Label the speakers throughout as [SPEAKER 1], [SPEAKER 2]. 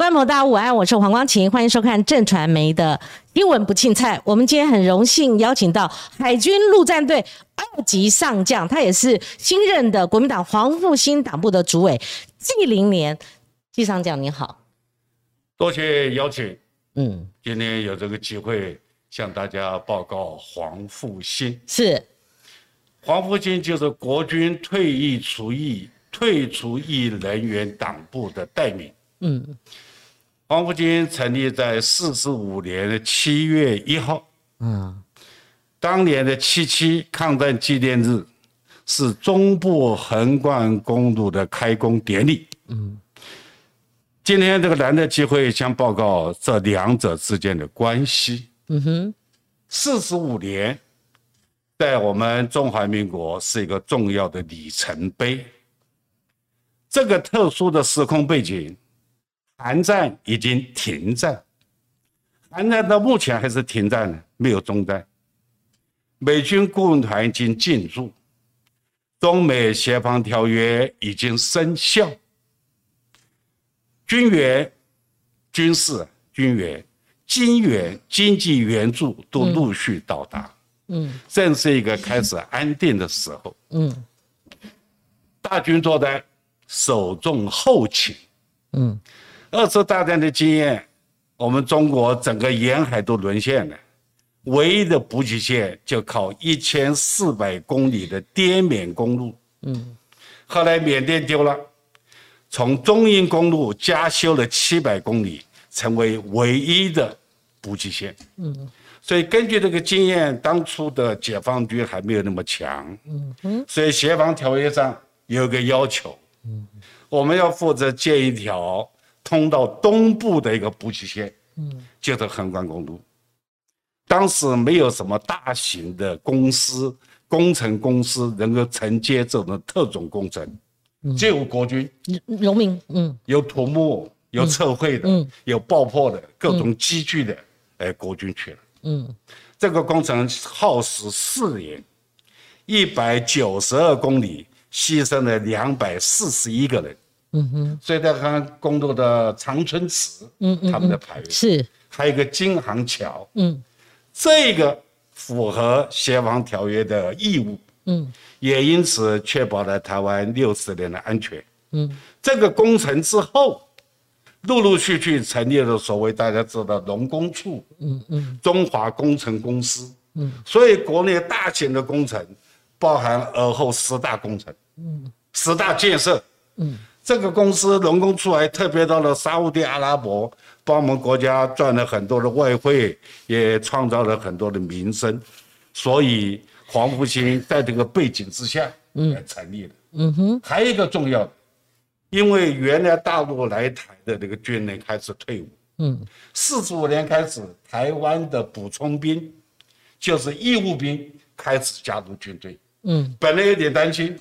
[SPEAKER 1] 观众大家午安，我是黄光琴，欢迎收看正传媒的英文不庆菜。我们今天很荣幸邀请到海军陆战队二级上将，他也是新任的国民党黄复兴党部的主委季凌年季上将，你好，
[SPEAKER 2] 多谢邀请。嗯，今天有这个机会向大家报告黄复兴
[SPEAKER 1] 是
[SPEAKER 2] 黄复兴，就是国军退役除役退出役人员党部的代名。嗯。黄埔军成立在四十五年的七月一号，嗯，当年的七七抗战纪念日是中部横贯公路的开工典礼，嗯，今天这个难得机会，将报告这两者之间的关系，嗯哼，四十五年，在我们中华民国是一个重要的里程碑，这个特殊的时空背景。韩战已经停战，韩战到目前还是停战的，没有中断。美军顾问团已经进驻，中美协防条约已经生效，军援、军事、军援、金援、经济援助都陆续到达。嗯，正是一个开始安定的时候。嗯，大军作战，首重后勤。嗯。二次大战的经验，我们中国整个沿海都沦陷了，唯一的补给线就靠一千四百公里的滇缅公路。嗯，后来缅甸丢了，从中印公路加修了七百公里，成为唯一的补给线。嗯，所以根据这个经验，当初的解放军还没有那么强。嗯嗯，所以协防条约上有个要求，嗯，我们要负责建一条。通到东部的一个补给线，嗯，就是横贯公路。当时没有什么大型的公司、工程公司能够承接这种特种工程，只有国军、
[SPEAKER 1] 农民，嗯，
[SPEAKER 2] 有土木、有测绘的，嗯，有爆破的各种机具的，哎，国军去了，嗯，这个工程耗时四年，一百九十二公里，牺牲了两百四十一个人。嗯哼，所以在看工作的长春池，嗯嗯，他们的排位
[SPEAKER 1] 是，
[SPEAKER 2] 还有一个京杭桥，嗯，这个符合协防条约的义务，嗯，也因此确保了台湾六十年的安全，嗯，这个工程之后，陆陆续续成立了所谓大家知道农工处，嗯嗯，中华工程公司，嗯，所以国内大型的工程，包含而后十大工程，嗯，十大建设，嗯。这个公司人工出来特别到了沙地阿拉伯，帮我们国家赚了很多的外汇，也创造了很多的名声，所以黄复兴在这个背景之下，嗯，成立了。嗯哼，还有一个重要的，因为原来大陆来台的这个军人开始退伍，嗯，四十五年开始，台湾的补充兵，就是义务兵开始加入军队，嗯，本来有点担心。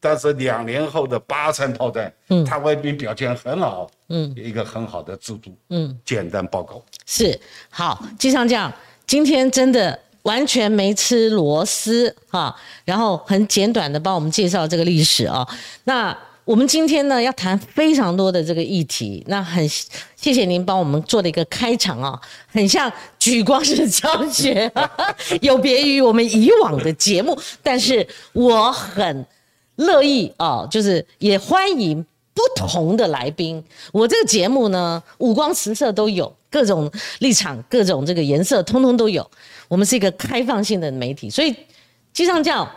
[SPEAKER 2] 但是两年后的八三炮战，嗯，他外兵表现很好，嗯，一个很好的制度，嗯，简单报告。
[SPEAKER 1] 是。好，机上将今天真的完全没吃螺丝哈，然后很简短的帮我们介绍这个历史啊。那我们今天呢要谈非常多的这个议题，那很谢谢您帮我们做了一个开场啊，很像举光式教学，有别于我们以往的节目，但是我很。乐意啊，就是也欢迎不同的来宾。我这个节目呢，五光十色都有，各种立场、各种这个颜色，通通都有。我们是一个开放性的媒体，所以机上叫，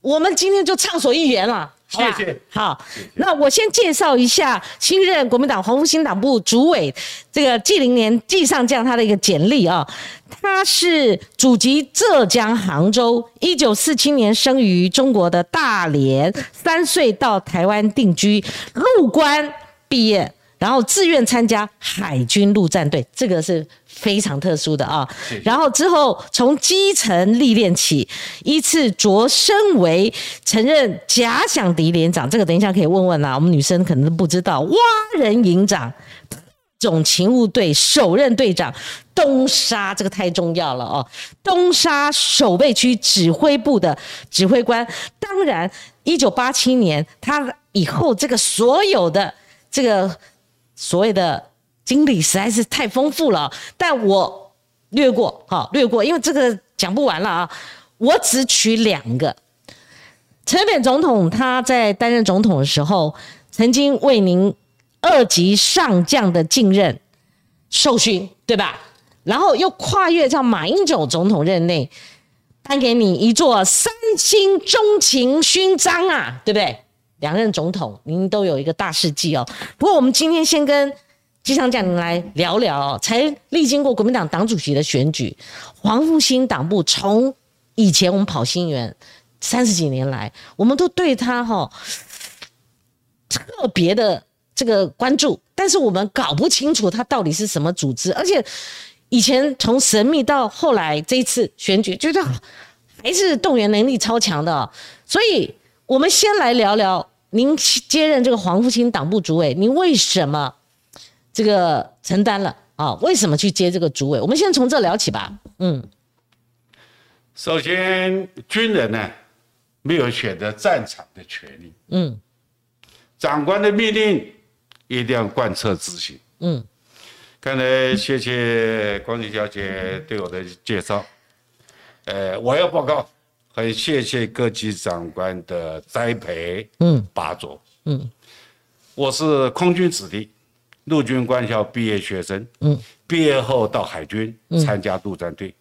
[SPEAKER 1] 我们今天就畅所欲言了了。
[SPEAKER 2] 谢谢。
[SPEAKER 1] 好，那我先介绍一下新任国民党黄复兴党部主委这个纪凌年纪上将他的一个简历啊。他是祖籍浙江杭州，一九四七年生于中国的大连，三岁到台湾定居，陆关毕业，然后自愿参加海军陆战队，这个是非常特殊的啊。然后之后从基层历练起，依次擢升为曾任假想敌连长，这个等一下可以问问啊，我们女生可能都不知道，蛙人营长。总勤务队首任队长，东沙这个太重要了哦。东沙守备区指挥部的指挥官，当然，一九八七年他以后这个所有的这个所谓的经历实在是太丰富了，但我略过，好略过，因为这个讲不完了啊。我只取两个。陈水扁总统他在担任总统的时候，曾经为您二级上将的继任授勋，对吧？然后又跨越到马英九总统任内，颁给你一座三星钟情勋章啊，对不对？两任总统您都有一个大事迹哦。不过我们今天先跟机上将您来聊聊，才历经过国民党党主席的选举，黄复兴党部从以前我们跑新园。三十几年来，我们都对他哈特别的这个关注，但是我们搞不清楚他到底是什么组织，而且以前从神秘到后来这一次选举，觉得还是动员能力超强的。所以，我们先来聊聊您接任这个黄复兴党部主委，您为什么这个承担了啊？为什么去接这个主委？我们先从这聊起吧。嗯，
[SPEAKER 2] 首先军人呢。没有选择战场的权利。嗯，长官的命令一定要贯彻执行。嗯，刚才谢谢光景小姐对我的介绍。呃，我要报告，很谢谢各级长官的栽培。嗯，拔擢。嗯，我是空军子弟，陆军官校毕业学生。嗯，毕业后到海军参加陆战队，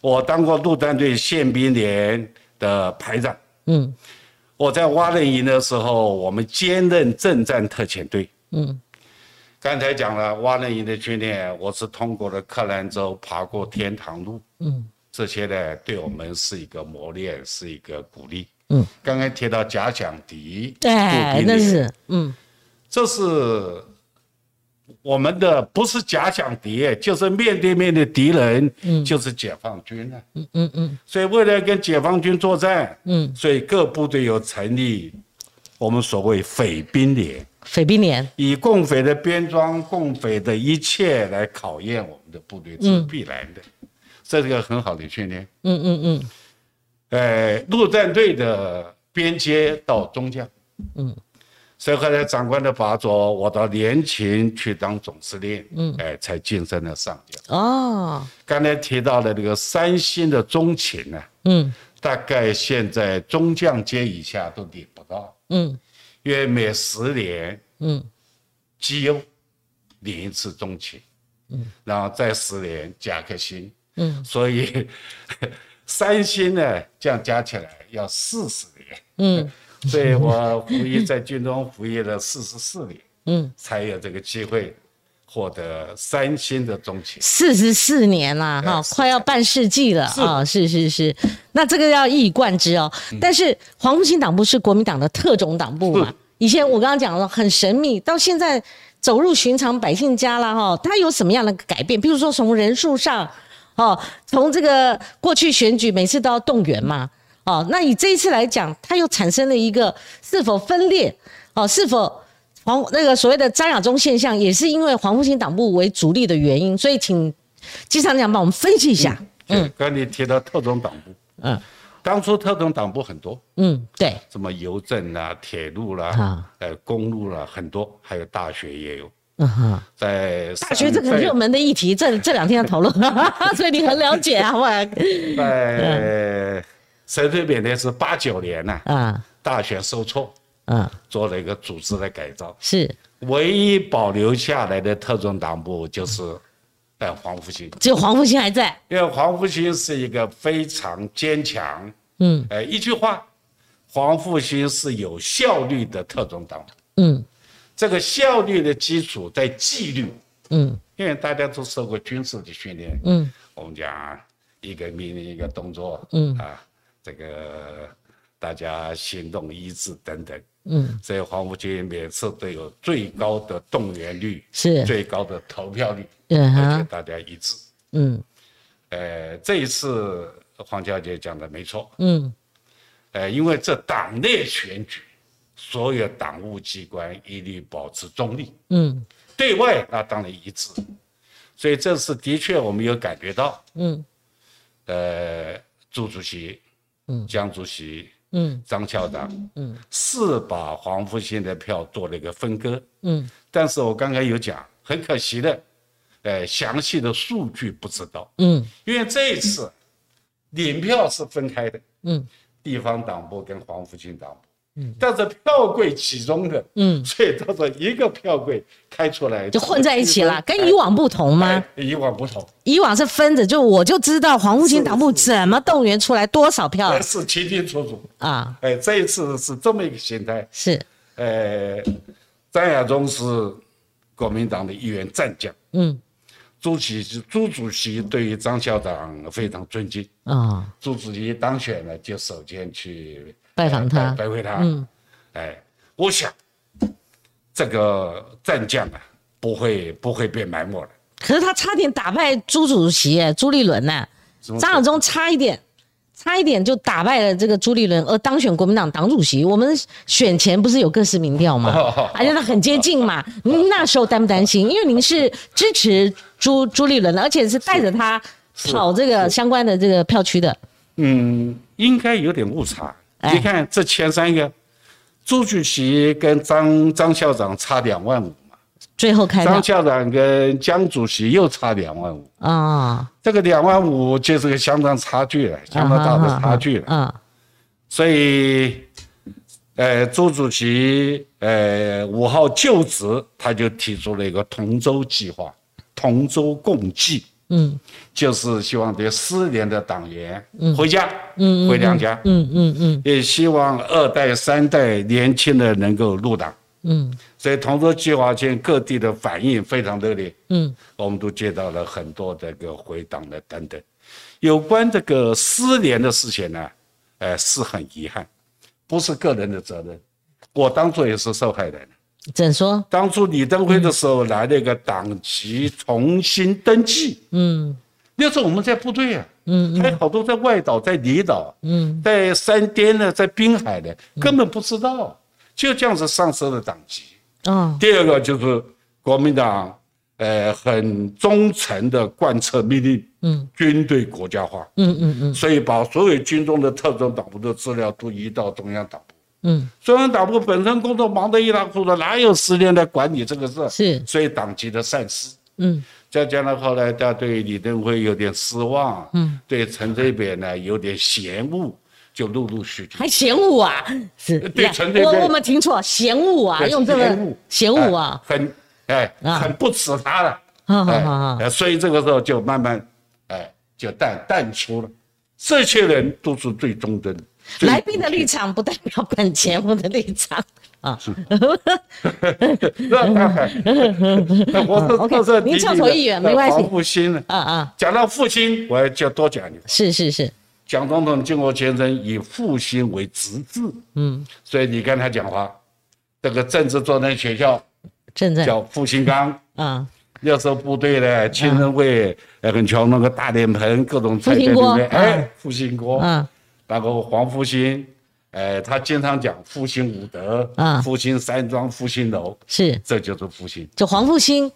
[SPEAKER 2] 我当过陆战队宪兵连。的排长，嗯，我在蛙人营的时候，我们兼任政战特遣队，嗯，刚才讲了蛙人营的训练，我是通过了克兰州，爬过天堂路，嗯，这些呢，对我们是一个磨练，是一个鼓励，嗯，刚刚提到假想敌，
[SPEAKER 1] 对，那是，嗯，
[SPEAKER 2] 这是。我们的不是假想敌，就是面对面的敌人，嗯就是解放军了。嗯嗯嗯。所以为了跟解放军作战，嗯，所以各部队有成立我们所谓匪兵连。
[SPEAKER 1] 匪兵连
[SPEAKER 2] 以共匪的编装、共匪的一切来考验我们的部队，是必然的。这是个很好的训练。嗯嗯嗯。呃，陆战队的边接到中将。嗯。所以后来长官的拔擢，我到联勤去当总司令，嗯，哎，才晋升了上将。哦，刚才提到的这个三星的中勤呢，嗯，大概现在中将阶以下都领不到，嗯，因为每十年，嗯，绩优领一次中勤，嗯，然后再十年加个薪，嗯，所以 三星呢，这样加起来要四十年，嗯。所以我服役在军中服役了四十四年，嗯，才有这个机会获得三星的中情。
[SPEAKER 1] 四十四年啦，哈，快要半世纪了啊！是是是，那这个要一以贯之哦。但是黄复兴党部是国民党的特种党部嘛？以前我刚刚讲了很神秘，到现在走入寻常百姓家了哈。它有什么样的改变？比如说从人数上，哦，从这个过去选举每次都要动员嘛。哦，那以这一次来讲，它又产生了一个是否分裂？哦，是否黄那个所谓的张亚中现象，也是因为黄复兴党部为主力的原因？所以，请机场长帮我们分析一下。
[SPEAKER 2] 嗯，刚你提到特种党部，嗯，当初特种党部很多，嗯，
[SPEAKER 1] 对，
[SPEAKER 2] 什么邮政啦、铁路啦、啊，呃，公路啦，很多，还有大学也有。嗯哼，在
[SPEAKER 1] 大学这个热门的议题，这这两天要讨论，所以你很了解啊，我。
[SPEAKER 2] 在。陈水扁呢是八九年呢，啊，大选受挫，啊，做了一个组织的改造，
[SPEAKER 1] 是。
[SPEAKER 2] 唯一保留下来的特种党部就是，呃，黄复兴，
[SPEAKER 1] 只有黄复兴还在，
[SPEAKER 2] 因为黄复兴是一个非常坚强，嗯，哎，一句话，黄复兴是有效率的特种党。部，嗯，这个效率的基础在纪律，嗯，因为大家都受过军事的训练，嗯，我们讲一个命令一个动作，嗯。啊。这个大家行动一致等等，嗯，所以黄埔军每次都有最高的动员率，
[SPEAKER 1] 是。
[SPEAKER 2] 最高的投票率，嗯而且大家一致，嗯，呃，这一次黄小姐讲的没错，嗯，呃，因为这党内选举，所有党务机关一律保持中立，嗯，对外那当然一致，所以这次的确我们有感觉到，嗯，呃，朱主席。江主席，嗯，张校长，嗯，是把黄复兴的票做了一个分割，嗯，但是我刚才有讲，很可惜的，呃，详细的数据不知道。嗯，因为这一次领票是分开的。嗯，地方党部跟黄复兴党部。嗯，但是票柜集中的。嗯，所以到时候一个票柜开出来
[SPEAKER 1] 就混在一起了，跟以往不同吗？
[SPEAKER 2] 以往不同，
[SPEAKER 1] 以往是分着，就我就知道黄复兴党部怎么动员出来多少票，
[SPEAKER 2] 是清清楚楚啊。哎，这一次是这么一个形态。
[SPEAKER 1] 是，
[SPEAKER 2] 呃，张亚中是。国民党的一员战将，嗯，朱启朱主席对于张校长非常尊敬啊。朱主席当选了，就首先去
[SPEAKER 1] 拜访他，
[SPEAKER 2] 拜会他。嗯，哎，我想这个战将啊，不会不会被埋没了。
[SPEAKER 1] 可是他差点打败朱主席，朱立伦呢？张亚忠差一点。差一点就打败了这个朱立伦，而当选国民党党主席。我们选前不是有各式民调吗？而且他很接近嘛。那时候担不担心？因为您是支持朱朱立伦的，而且是带着他跑这个相关的这个票区的。
[SPEAKER 2] 嗯，应该有点误差。你看这前三个，朱主席跟张张校长差两万五嘛。
[SPEAKER 1] 最后开
[SPEAKER 2] 张校长跟江主席又差两万五。啊，这个两万五就是个相当差距了，相当大的差距了。啊。所以，呃，朱主席呃五号就职，他就提出了一个同舟计划，同舟共济，嗯，就是希望这些失联的党员回家，嗯，回娘家，嗯嗯嗯，也希望二代三代年轻的能够入党。嗯，所以同舟计划前各地的反应非常热烈。嗯，我们都接到了很多这个回党的等等。有关这个失联的事情呢，呃，是很遗憾，不是个人的责任。我当初也是受害人。
[SPEAKER 1] 怎说？
[SPEAKER 2] 当初李登辉的时候来了一个党籍重新登记。嗯，那时候我们在部队啊，嗯，还有好多在外岛、在离岛，嗯，在山巅呢，在滨海的，根本不知道。就这样子丧失了党籍。嗯，第二个就是国民党，呃，很忠诚的贯彻命令，嗯，军队国家化，嗯嗯嗯，所以把所有军中的特种党部的资料都移到中央党部，嗯，中央党部本身工作忙得一塌糊涂，哪有时间来管理这个事？
[SPEAKER 1] 是，
[SPEAKER 2] 所以党籍的散失，嗯，再加上后来他对李登辉有点失望，嗯，对陈水扁呢有点嫌恶。就陆陆续续。
[SPEAKER 1] 还嫌恶啊？是，
[SPEAKER 2] 对陈水扁，
[SPEAKER 1] 我我们听错，嫌恶啊，用这个嫌恶。啊，
[SPEAKER 2] 很哎，很不耻他了，哎，所以这个时候就慢慢哎，就淡淡出了。这些人都是最忠贞。
[SPEAKER 1] 来宾的立场不代表本节目的立场。啊。是。
[SPEAKER 2] 我是 这
[SPEAKER 1] 您跳错议员没关系。
[SPEAKER 2] 复兴啊啊，讲到复兴，我就多讲一点。
[SPEAKER 1] 是是是。
[SPEAKER 2] 蒋总统经过先生以复兴为直至，嗯，所以你跟他讲话，这个政治作战学校，叫复兴岗，啊，那时候部队呢青人会，很穷，那个大脸盆，各种菜在里面，哎，复兴锅，嗯，然后黄复兴，哎，他经常讲复兴武德，啊，复兴山庄，复兴楼，
[SPEAKER 1] 是，
[SPEAKER 2] 这就是复兴，
[SPEAKER 1] 就黄复兴，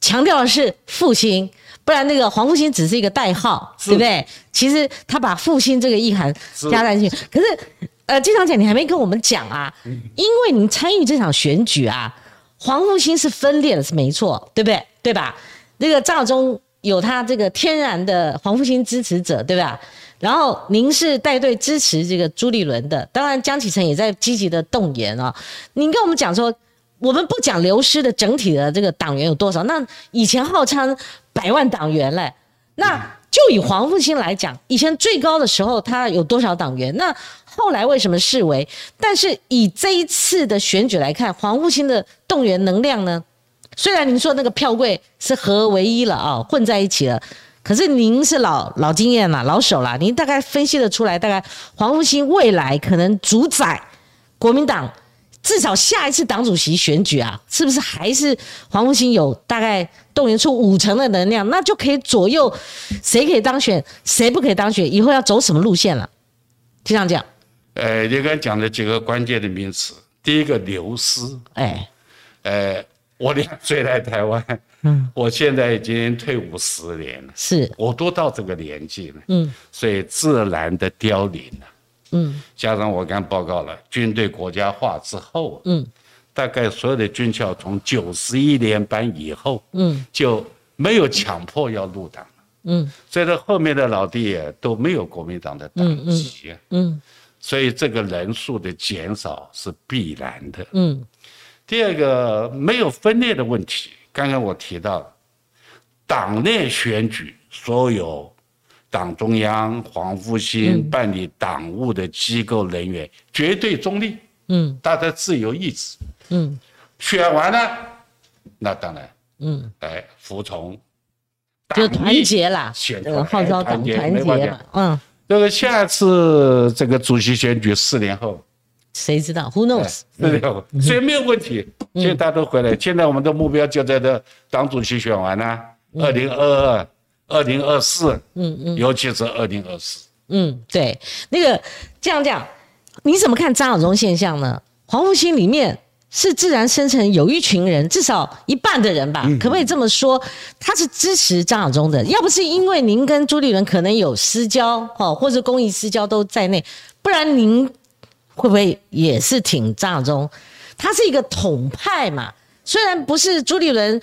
[SPEAKER 1] 强调的是复兴。不然那个黄复兴只是一个代号，对不对？其实他把复兴这个意涵加在进去。可是，呃，经常讲你还没跟我们讲啊，因为您参与这场选举啊，黄复兴是分裂的，是没错，对不对？对吧？那个赵忠有他这个天然的黄复兴支持者，对吧？然后您是带队支持这个朱立伦的，当然江启臣也在积极的动员啊。您跟我们讲说，我们不讲流失的整体的这个党员有多少，那以前号称。百万党员嘞，那就以黄复兴来讲，以前最高的时候他有多少党员？那后来为什么视为？但是以这一次的选举来看，黄复兴的动员能量呢？虽然您说那个票柜是合为一了啊，混在一起了，可是您是老老经验了，老手了，您大概分析得出来，大概黄复兴未来可能主宰国民党。至少下一次党主席选举啊，是不是还是黄复兴有大概动员出五成的能量，那就可以左右谁可以当选，谁不可以当选，以后要走什么路线了？就这样讲。
[SPEAKER 2] 呃，你刚讲的几个关键的名词，第一个流失。哎，呃，我两岁来台湾，嗯，我现在已经退伍十年了，
[SPEAKER 1] 是。
[SPEAKER 2] 我都到这个年纪了，嗯，所以自然的凋零了。嗯，加上我刚报告了，军队国家化之后，嗯，大概所有的军校从九十一年班以后，嗯，就没有强迫要入党了，嗯，所以呢，后面的老弟也都没有国民党的党籍，嗯，所以这个人数的减少是必然的，嗯。第二个没有分裂的问题，刚刚我提到，党内选举所有党中央、黄复兴办理党务的机构人员绝对中立，嗯，大家自由意志，嗯，选完了，那当然，嗯，哎，服从，
[SPEAKER 1] 就团结啦，
[SPEAKER 2] 选
[SPEAKER 1] 号召党团结了，嗯，
[SPEAKER 2] 这个下次这个主席选举四年后。
[SPEAKER 1] 谁知道？Who knows？
[SPEAKER 2] 对的，所以没有问题。现在大家都回来，现在我们的目标就在这党主席选完了，二零二二、二零二四，嗯嗯，尤其是二零二四。
[SPEAKER 1] 嗯，对，那个这样讲，你怎么看张晓忠现象呢？黄复兴里面是自然生成有一群人，至少一半的人吧，可不可以这么说？他是支持张晓忠的，要不是因为您跟朱立伦可能有私交，哦，或者公益私交都在内，不然您。会不会也是挺张亚中？他是一个统派嘛，虽然不是朱立伦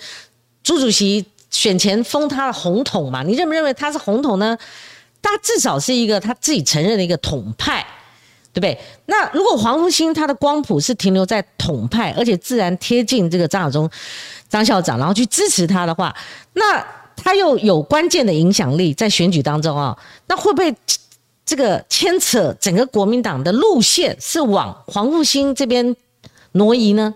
[SPEAKER 1] 朱主席选前封他的红统嘛，你认不认为他是红统呢？他至少是一个他自己承认的一个统派，对不对？那如果黄复兴他的光谱是停留在统派，而且自然贴近这个张亚中张校长，然后去支持他的话，那他又有关键的影响力在选举当中啊，那会不会？这个牵扯整个国民党的路线是往黄复兴这边挪移呢，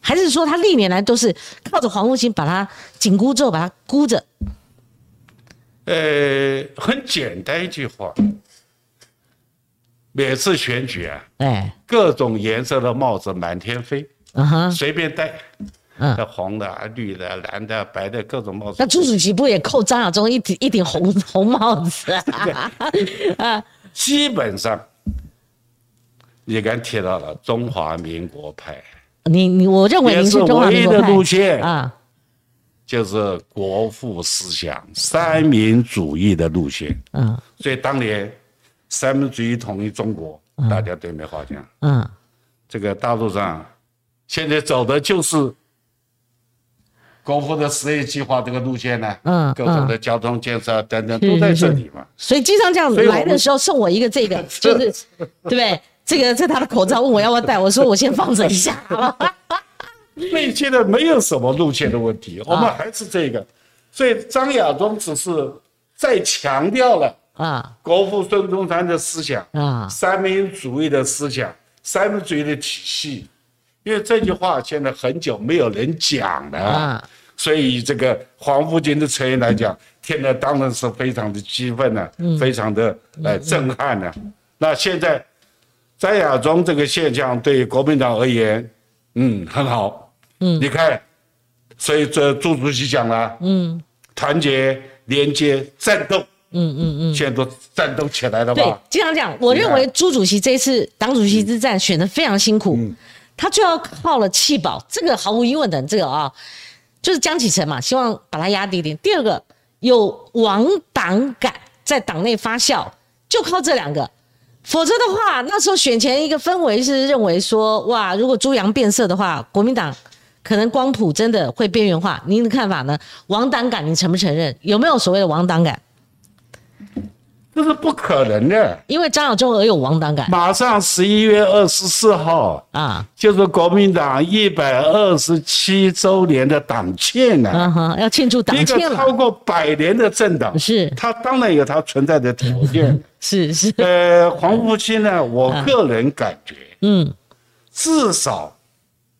[SPEAKER 1] 还是说他历年来都是靠着黄复兴把他紧箍咒把他箍着？
[SPEAKER 2] 呃，很简单一句话，每次选举啊，哎，各种颜色的帽子满天飞，嗯哼，随便戴。嗯，红的、绿的、蓝的、白的各种帽子。
[SPEAKER 1] 那朱主席不也扣张亚忠一顶一顶红红帽子啊？
[SPEAKER 2] 啊，基本上，也刚提到了中华民国派。
[SPEAKER 1] 你你，我认为您是中华民
[SPEAKER 2] 国派。路线啊，就是国父思想、三民主义的路线。嗯，所以当年三民主义统一中国，大家对没话讲。嗯，这个大陆上现在走的就是。国父的十业计划这个路线呢，嗯，各种的交通建设等等都在这里嘛。
[SPEAKER 1] 所以经常这样子来的时候送我一个这个，就是对不对？这个这他的口罩，问我要不要戴，我说我先放着一下。
[SPEAKER 2] 那现在没有什么路线的问题，我们还是这个。所以张亚中只是再强调了啊，国父孙中山的思想啊，三民主义的思想，三民主义的体系。因为这句话现在很久没有人讲了，所以这个黄埔军的成员来讲，听了当然是非常的激愤呢，非常的呃震撼呢。那现在张亚中这个现象对国民党而言，嗯，很好，嗯，你看，所以这朱主席讲了，嗯，团结、连接、战斗，嗯嗯嗯，现在都战斗起来了吧？
[SPEAKER 1] 对，经常讲，我认为朱主席这次党主席之战选的非常辛苦。他就要靠了弃保，这个毫无疑问的，这个啊，就是江启臣嘛，希望把他压低一点。第二个有亡党感在党内发酵，就靠这两个，否则的话，那时候选前一个氛围是认为说，哇，如果朱杨变色的话，国民党可能光谱真的会边缘化。您的看法呢？亡党感，你承不承认？有没有所谓的亡党感？
[SPEAKER 2] 这是不可能的，
[SPEAKER 1] 因为张亚中而有亡党感。
[SPEAKER 2] 马上十一月二十四号啊，就是国民党一百二十七周年的党庆呢。嗯
[SPEAKER 1] 哼，要庆祝党庆了。
[SPEAKER 2] 一个超过百年的政党，
[SPEAKER 1] 是
[SPEAKER 2] 它当然有它存在的条件。
[SPEAKER 1] 是是。
[SPEAKER 2] 呃，黄复兴呢，我个人感觉，嗯，至少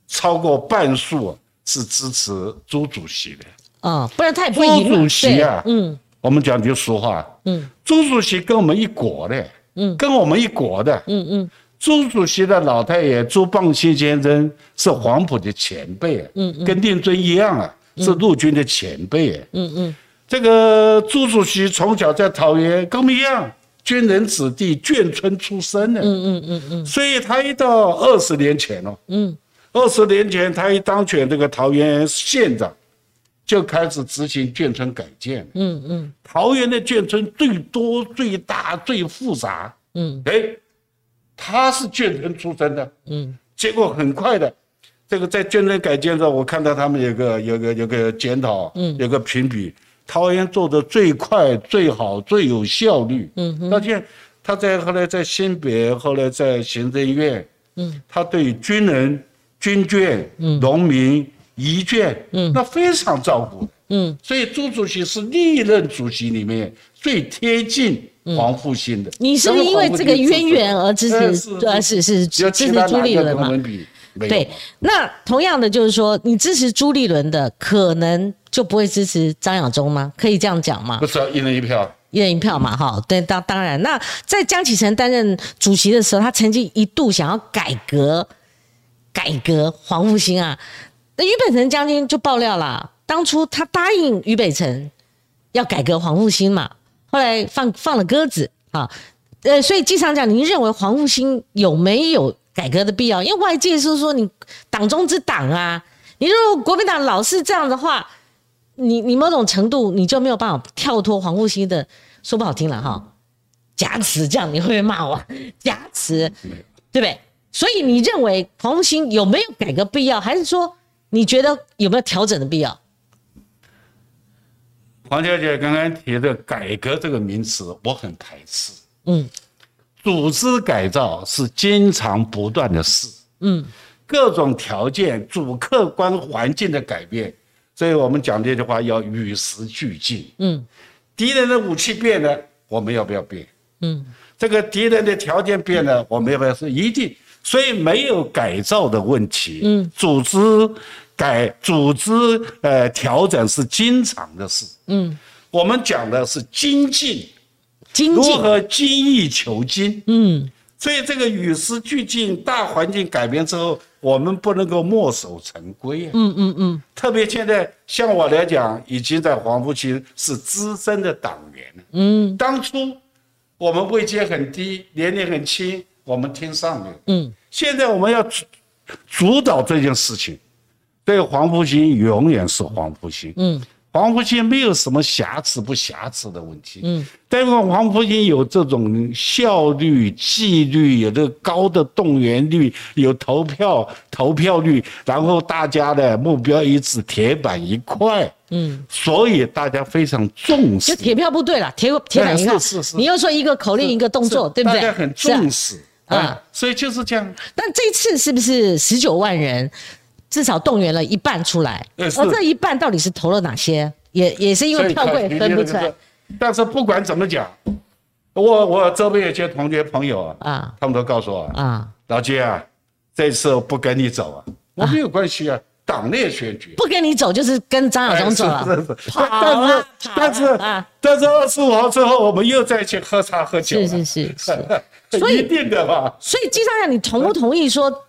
[SPEAKER 2] 超过半数是支持朱主席的。
[SPEAKER 1] 啊，不然他也不会赢。
[SPEAKER 2] 朱主席啊，嗯。我们讲句俗话，嗯，朱主席跟我们一国的，嗯，跟我们一国的，嗯嗯，朱主席的老太爷朱蚌清先生是黄埔的前辈，嗯嗯，跟令尊一样啊，是陆军的前辈，嗯嗯，这个朱主席从小在桃园跟我们一样，军人子弟眷村出身的，嗯嗯嗯嗯，所以他一到二十年前哦，嗯，二十年前他一当选这个桃园县长。就开始执行眷村改建。嗯嗯，桃园的眷村最多、最大、最复杂。嗯，哎，他是眷村出身的。嗯，结果很快的，这个在眷村改建上，我看到他们有个有个有个检讨，嗯，有个评比，桃园做的最快、最好、最有效率。嗯，而且他在后来在新北，后来在行政院，嗯，他对军人、军眷、农民、遗眷，嗯，那非常照顾。嗯，所以朱主席是历任主席里面最贴近黄复兴的。
[SPEAKER 1] 你是不是因为这个渊源而支持？是是支持朱立伦吗？对，那同样的就是说，你支持朱立伦的，可能就不会支持张亚中吗？可以这样讲吗？
[SPEAKER 2] 不是，一人一票，
[SPEAKER 1] 一人一票嘛，哈。对，当当然，那在江启臣担任主席的时候，他曾经一度想要改革，改革黄复兴啊。那俞北辰将军就爆料了，当初他答应俞北辰要改革黄复兴嘛，后来放放了鸽子啊。呃，所以经常讲，您认为黄复兴有没有？改革的必要，因为外界是说你党中之党啊，你如果国民党老是这样的话，你你某种程度你就没有办法跳脱黄复兴的，说不好听了哈，夹持这样你会不会骂我？夹持，对不对？所以你认为黄复兴有没有改革必要，还是说你觉得有没有调整的必要？
[SPEAKER 2] 黄小姐刚刚提的改革这个名词，我很排斥。嗯。组织改造是经常不断的事，嗯，各种条件、主客观环境的改变，所以我们讲这句话要与时俱进，嗯，敌人的武器变了，我们要不要变？嗯，这个敌人的条件变了，我们要不要是一定？所以没有改造的问题，嗯，组织改、组织呃调整是经常的事，嗯，我们讲的是精进。精如何精益求精？嗯，所以这个与时俱进，大环境改变之后，我们不能够墨守成规啊。嗯嗯嗯。特别现在，像我来讲，已经在黄埔区是资深的党员了。嗯。当初我们位阶很低，年龄很轻，我们听上面。嗯。现在我们要主主导这件事情，对黄埔兴永远是黄埔兴。嗯。黄埔兴没有什么瑕疵不瑕疵的问题，嗯，但是黄埔兴有这种效率、纪律，有这个高的动员率，有投票投票率，然后大家的目标一致，铁板一块，嗯，所以大家非常重视。
[SPEAKER 1] 就铁票部队了，铁铁板一块。是是是。你又说一个口令一个动作，对不对？
[SPEAKER 2] 大家很重视啊，所以就是这样。
[SPEAKER 1] 但这次是不是十九万人？至少动员了一半出来，而这一半到底是投了哪些？也也是因为票贵分不出来。
[SPEAKER 2] 但是不管怎么讲，我我周边有些同学朋友啊，他们都告诉我啊，老金啊，这次我不跟你走啊，我没有关系啊，党内选举
[SPEAKER 1] 不跟你走就是跟张亚中走了。
[SPEAKER 2] 但是但是但是二十五号之后，我们又再去喝茶喝酒。
[SPEAKER 1] 是是是
[SPEAKER 2] 是，所以定的吧。
[SPEAKER 1] 所以季尚亚，你同不同意说？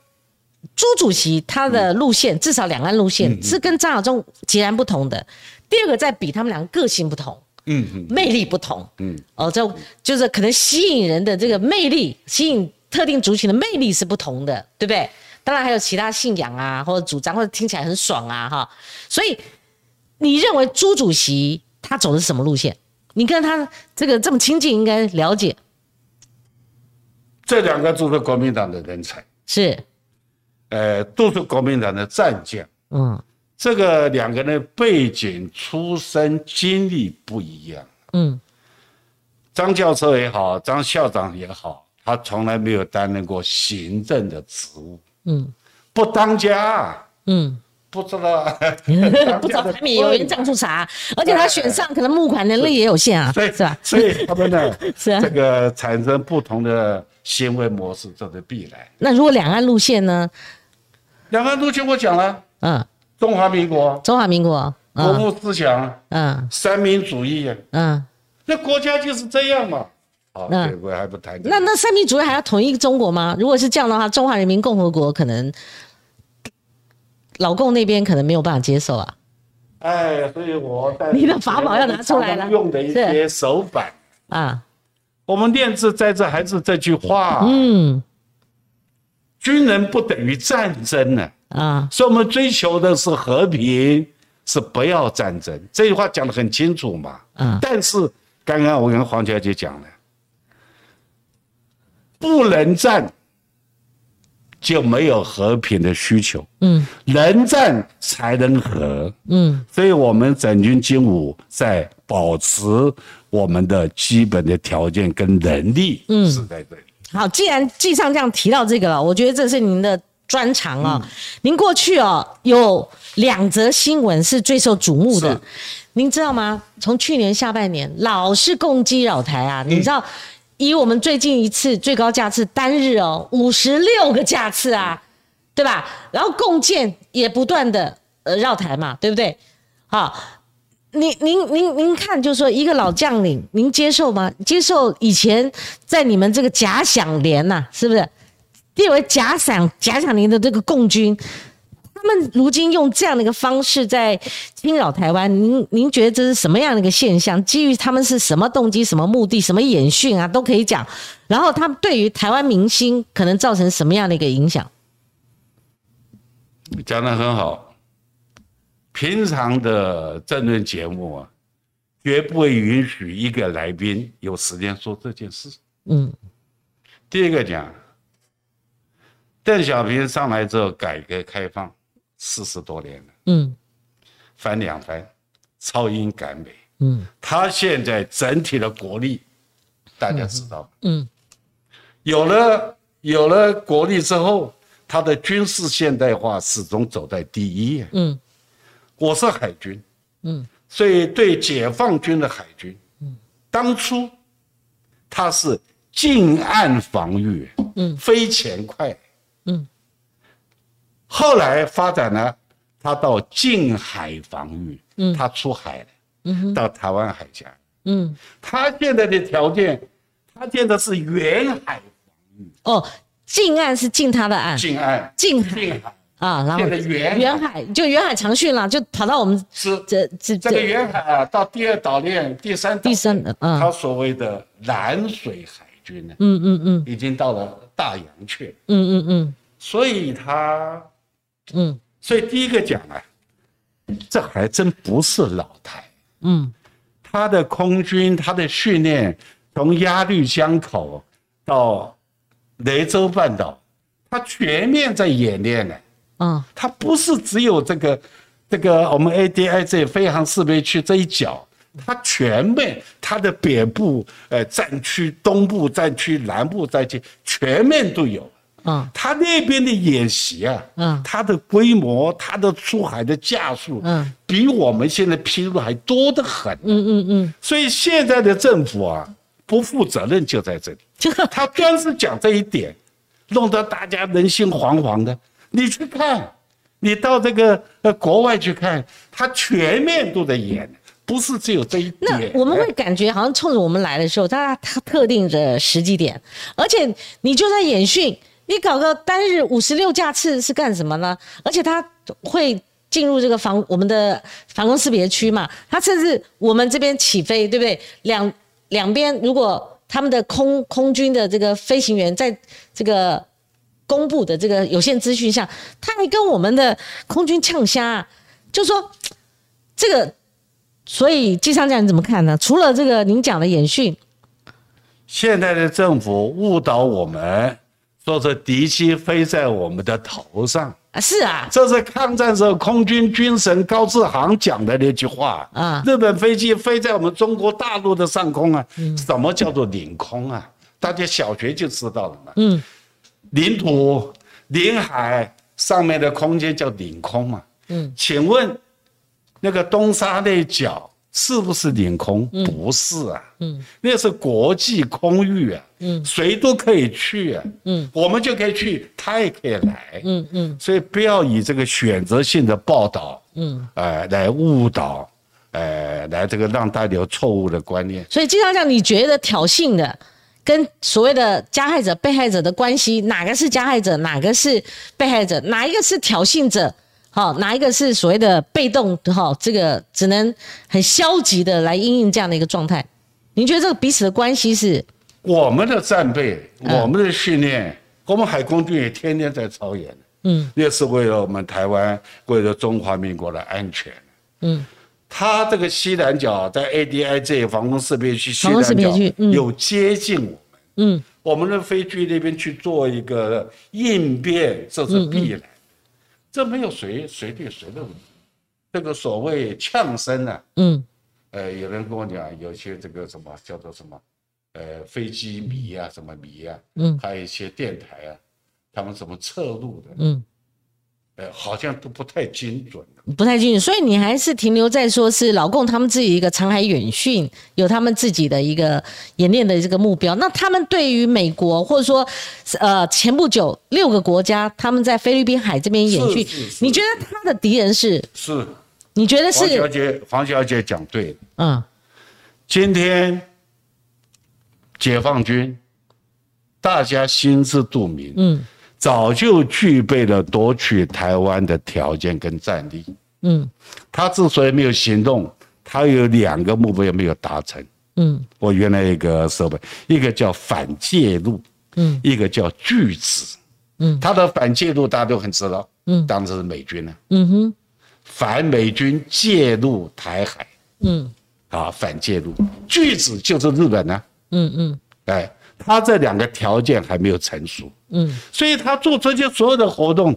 [SPEAKER 1] 朱主席他的路线，至少两岸路线是跟张亚中截然不同的。第二个在比他们两个个性不同，嗯嗯，魅力不同，嗯，哦，这就是可能吸引人的这个魅力，吸引特定族群的魅力是不同的，对不对？当然还有其他信仰啊，或者主张，或者听起来很爽啊，哈。所以你认为朱主席他走的是什么路线？你跟他这个这么亲近，应该了解。
[SPEAKER 2] 这两个都是国民党的人才，
[SPEAKER 1] 是。
[SPEAKER 2] 呃，都是国民党的战将。嗯，这个两个人背景、出身、经历不一样。嗯，张教授也好，张校长也好，他从来没有担任过行政的职务。嗯，不当家。嗯，不知道，
[SPEAKER 1] 不知道台面有人这样做啥？而且他选上，可能募款能力也有限啊，是吧？
[SPEAKER 2] 所以他们呢，是这个产生不同的行为模式，这是必然。
[SPEAKER 1] 那如果两岸路线呢？
[SPEAKER 2] 两岸路线我讲了，嗯，中华民国，
[SPEAKER 1] 中华民国，
[SPEAKER 2] 国父思想，嗯，三民主义，嗯，那国家就是这样嘛。好，这个还不谈。
[SPEAKER 1] 那那三民主义还要统一中国吗？如果是这样的话，中华人民共和国可能老共那边可能没有办法接受啊。
[SPEAKER 2] 哎，所以我
[SPEAKER 1] 你的法宝要拿出来了，
[SPEAKER 2] 用的一些手法啊。我们练字在这还是这句话，嗯。军人不等于战争呢，啊，所以我们追求的是和平，是不要战争。这句话讲的很清楚嘛，嗯。但是刚刚我跟黄小姐讲了，不能战，就没有和平的需求。嗯，能战才能和。嗯，所以我们整军精武在保持我们的基本的条件跟能力，嗯，是在这里。
[SPEAKER 1] 好，既然季上这样提到这个了，我觉得这是您的专长啊。您过去哦有两则新闻是最受瞩目的，您知道吗？从去年下半年老是攻击扰台啊，你知道？以我们最近一次最高架次单日哦五十六个架次啊，对吧？然后共建也不断的呃绕台嘛，对不对？好，您您您您看，就是说一个老将领，您接受吗？接受以前在你们这个假想连呐，是不是列为假想假想连的这个共军？他们如今用这样的一个方式在侵扰台湾，您您觉得这是什么样的一个现象？基于他们是什么动机、什么目的、什么演训啊，都可以讲。然后他们对于台湾明星可能造成什么样的一个影响？
[SPEAKER 2] 讲的很好。平常的政论节目啊，绝不会允许一个来宾有时间说这件事。嗯。第一个讲，邓小平上来之后，改革开放。四十多年了，嗯，翻两番，超英赶美，嗯，他现在整体的国力，大家知道，嗯，有了有了国力之后，他的军事现代化始终走在第一，嗯，我是海军，嗯，所以对解放军的海军，嗯，当初他是近岸防御，嗯，飞前快，嗯。后来发展呢，他到近海防御，嗯，他出海了，嗯，到台湾海峡，嗯，他现在的条件，他建的是远海防御。
[SPEAKER 1] 哦，近岸是近他的岸，
[SPEAKER 2] 近岸，
[SPEAKER 1] 近海。啊，然后远远海。就远海长训了，就跑到我们
[SPEAKER 2] 是。这这这个远海啊，到第二岛链、第三
[SPEAKER 1] 第三，
[SPEAKER 2] 嗯，他所谓的蓝水海军呢，嗯嗯嗯，已经到了大洋去，嗯嗯嗯，所以他。嗯，所以第一个讲啊，这还真不是老台。嗯，他的空军，他的训练，从鸭绿江口到雷州半岛，他全面在演练呢。嗯，他不是只有这个这个我们 ADIZ 飞航识别区这一角，他全面，他的北部呃战区、东部战区、南部战区全面都有。嗯，他那边的演习啊，嗯，他的规模，他的出海的架数，嗯，比我们现在披露还多得很，嗯嗯嗯。所以现在的政府啊，不负责任就在这里，他专是讲这一点，弄得大家人心惶惶的。你去看，你到这个呃国外去看，他全面都在演，不是只有这一点。
[SPEAKER 1] 那我们会感觉好像冲着我们来的时候，他他特定的时机点，而且你就在演训。你搞个单日五十六架次是干什么呢？而且他会进入这个防我们的防空识别区嘛？他甚至我们这边起飞，对不对？两两边如果他们的空空军的这个飞行员在这个公布的这个有限资讯下，他还跟我们的空军呛虾，就说这个，所以机上长你怎么看呢？除了这个您讲的演训，
[SPEAKER 2] 现在的政府误导我们。说是敌机飞在我们的头上
[SPEAKER 1] 啊！是啊，
[SPEAKER 2] 这是抗战时候空军军神高志航讲的那句话啊。日本飞机飞在我们中国大陆的上空啊，什么叫做领空啊？大家小学就知道了嘛。嗯，领土、领海上面的空间叫领空嘛。嗯，请问那个东沙那角？是不是领空？不是啊，嗯，那是国际空域啊，嗯，谁都可以去啊，嗯，我们就可以去，他也可以来，嗯嗯，所以不要以这个选择性的报道，嗯，哎，来误导，哎，来这个让大家有错误的观念。
[SPEAKER 1] 所以经常讲，你觉得挑衅的跟所谓的加害者、被害者的关系，哪个是加害者，哪个是被害者，哪一个是挑衅者？好，哪一个是所谓的被动？哈，这个只能很消极的来应应这样的一个状态。您觉得这个彼此的关系是？
[SPEAKER 2] 我们的战备，我们的训练，我们海空军也天天在操演。嗯，那是为了我们台湾，为了中华民国的安全。嗯，他这个西南角在 ADI 这防空识别区，西南角有接近我们。嗯，我们的飞机那边去做一个应变，这是必然，这没有谁谁对谁的问题。这个所谓呛声呢，嗯，呃，有人跟我讲，有些这个什么叫做什么，呃，飞机迷啊，什么迷啊，嗯，还有一些电台啊，他们怎么测录的，嗯。呃，好像都不太精准，
[SPEAKER 1] 不太精准，所以你还是停留在说是老共他们自己一个长海远训，有他们自己的一个演练的这个目标。那他们对于美国或者说呃前不久六个国家他们在菲律宾海这边演训，你觉得他的敌人是？
[SPEAKER 2] 是，
[SPEAKER 1] 你觉得是？黄
[SPEAKER 2] 小姐，黄小姐讲对了。嗯，今天解放军大家心知肚明。嗯。早就具备了夺取台湾的条件跟战力。嗯，他之所以没有行动，他有两个目标没有达成。嗯，我原来一个设备，一个叫反介入，嗯，一个叫拒止。嗯，他的反介入大家都很知道。嗯，当时是美军呢。嗯哼，反美军介入台海。嗯，啊，反介入，拒止就是日本呢。嗯嗯，哎。他这两个条件还没有成熟，嗯，所以他做这些所有的活动，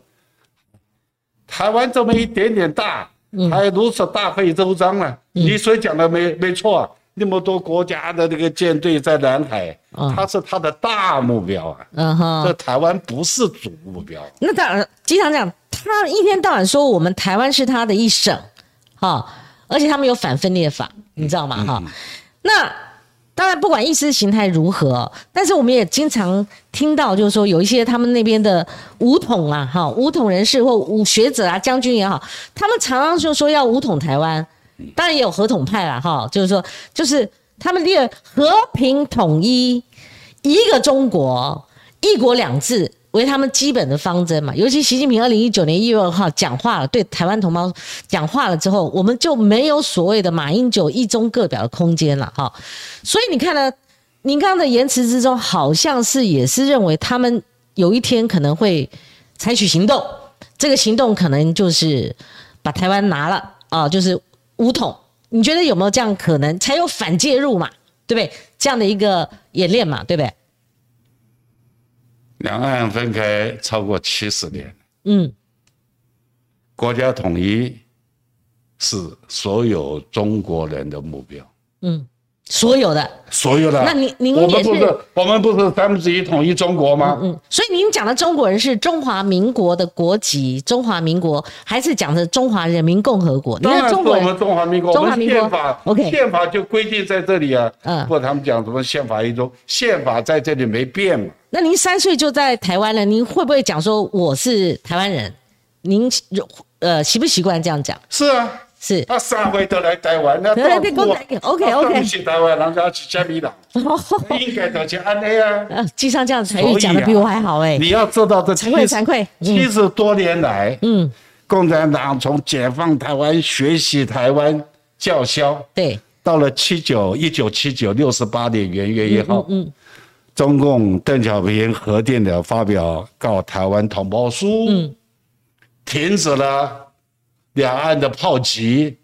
[SPEAKER 2] 台湾这么一点点大，还如此大费周章了。你所讲的没没错，那么多国家的这个舰队在南海，他是他的大目标啊，嗯哼，这台湾不是主目标。
[SPEAKER 1] 那当然，经常讲，他一天到晚说我们台湾是他的一省，哈，而且他们有反分裂法，你知道吗？哈，那。当然，不管意识形态如何，但是我们也经常听到，就是说有一些他们那边的武统啊，哈，武统人士或武学者啊，将军也好，他们常常就说要武统台湾。当然也有合统派了，哈，就是说，就是他们列和平统一，一个中国，一国两制。为他们基本的方针嘛，尤其习近平二零一九年一月二号讲话了，对台湾同胞讲话了之后，我们就没有所谓的马英九一中各表的空间了哈。所以你看呢，您刚刚的言辞之中，好像是也是认为他们有一天可能会采取行动，这个行动可能就是把台湾拿了啊，就是武统。你觉得有没有这样可能？才有反介入嘛，对不对？这样的一个演练嘛，对不对？
[SPEAKER 2] 两岸分开超过七十年，嗯，国家统一是所有中国人的目标，嗯。
[SPEAKER 1] 所有的，
[SPEAKER 2] 所有的。
[SPEAKER 1] 那您您
[SPEAKER 2] 我们不是我们不是三分之一统一中国吗？嗯，
[SPEAKER 1] 所以您讲的中国人是中华民国的国籍，中华民国还是讲的中华人民共和国？
[SPEAKER 2] 当然是我们中华民国。中华民国宪法，OK，宪法就规定在这里啊。嗯，或他们讲什么宪法一中，宪法在这里没变嘛。
[SPEAKER 1] 那您三岁就在台湾了，您会不会讲说我是台湾人？您呃习不习惯这样讲？
[SPEAKER 2] 是啊。
[SPEAKER 1] 是，
[SPEAKER 2] 他三回都来台湾，那
[SPEAKER 1] 到过，OK OK，
[SPEAKER 2] 去台湾，人家去加米了，应该都去安内啊。呃，
[SPEAKER 1] 记上这样才语讲的比我还好哎。
[SPEAKER 2] 你要知道这
[SPEAKER 1] 惭愧惭愧，
[SPEAKER 2] 七十多年来，嗯，共产党从解放台湾、学习台湾叫嚣，
[SPEAKER 1] 对，
[SPEAKER 2] 到了七九一九七九六十八年元月一号，嗯，中共邓小平核电的发表告台湾同胞书，嗯，停止了。两岸的炮击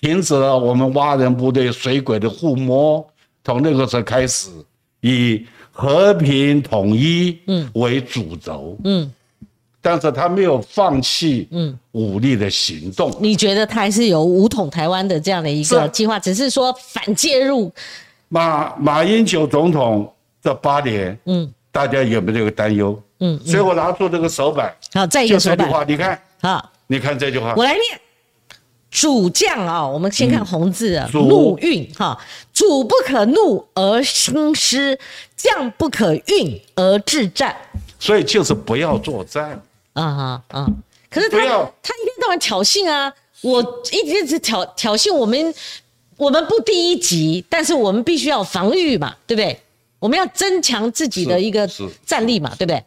[SPEAKER 2] 停止了，我们蛙人部队水鬼的互摸，从那个时候开始以和平统一为主轴，嗯，但是他没有放弃嗯。武力的行动。
[SPEAKER 1] 你觉得他还是有武统台湾的这样的一个计划，只是说反介入？
[SPEAKER 2] 马马英九总统这八年，嗯，大家有没有这个担忧？嗯，所以我拿出这个手板，
[SPEAKER 1] 好，再一个手板，
[SPEAKER 2] 你看，好。你看这句话，
[SPEAKER 1] 我来念。主将啊，我们先看红字啊，怒运哈，主不可怒而兴师，将不可运而致战。
[SPEAKER 2] 所以就是不要作战。啊哈
[SPEAKER 1] 啊！可是他他一天到晚挑衅啊，我一直挑挑衅我们，我们不第一级，但是我们必须要防御嘛，对不对？我们要增强自己的一个战力嘛，对不对？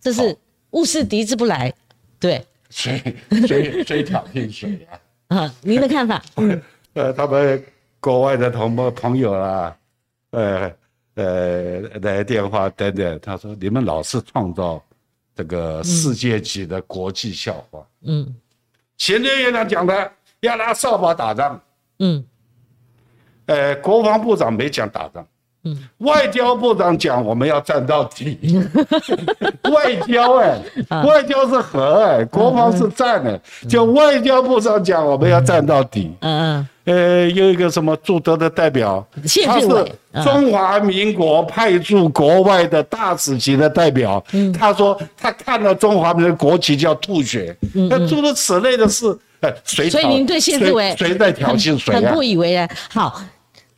[SPEAKER 1] 这是物是敌之不来，对。
[SPEAKER 2] 谁谁 谁挑衅谁啊？
[SPEAKER 1] 啊，您的看法？
[SPEAKER 2] 呃，他们国外的同胞朋友啊，呃呃来电话等等，他说你们老是创造这个世界级的国际笑话。嗯，前天院长讲的要拿扫把打仗。嗯，呃，国防部长没讲打仗。嗯，外交部长讲我们要站到底，外交哎，外交是和哎，国防是战哎，就外交部长讲我们要站到底。嗯嗯。呃，有一个什么驻德的代表，
[SPEAKER 1] 他是
[SPEAKER 2] 中华民国派驻国外的大使级的代表。嗯，他说他看到中华民国国旗就要吐血。嗯，那诸如此类的事，呃，谁？
[SPEAKER 1] 所以您对谢志伟
[SPEAKER 2] 谁在挑衅谁
[SPEAKER 1] 很不以为然。好，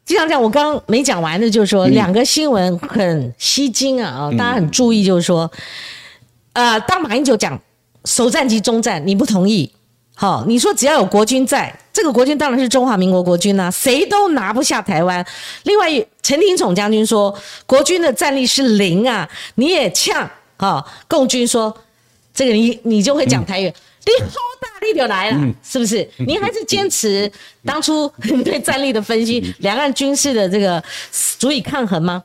[SPEAKER 1] 就像这样，我刚刚没讲完的，就是说两个新闻很吸睛啊啊，大家很注意，就是说，呃，当马英九讲首战及中战，你不同意。好，你说只要有国军在，这个国军当然是中华民国国军呐，谁都拿不下台湾。另外，陈廷宠将军说国军的战力是零啊，你也呛啊。共军说这个你你就会讲台语，你好大力就来了，是不是？您还是坚持当初 对战力的分析，两岸军事的这个足以抗衡吗？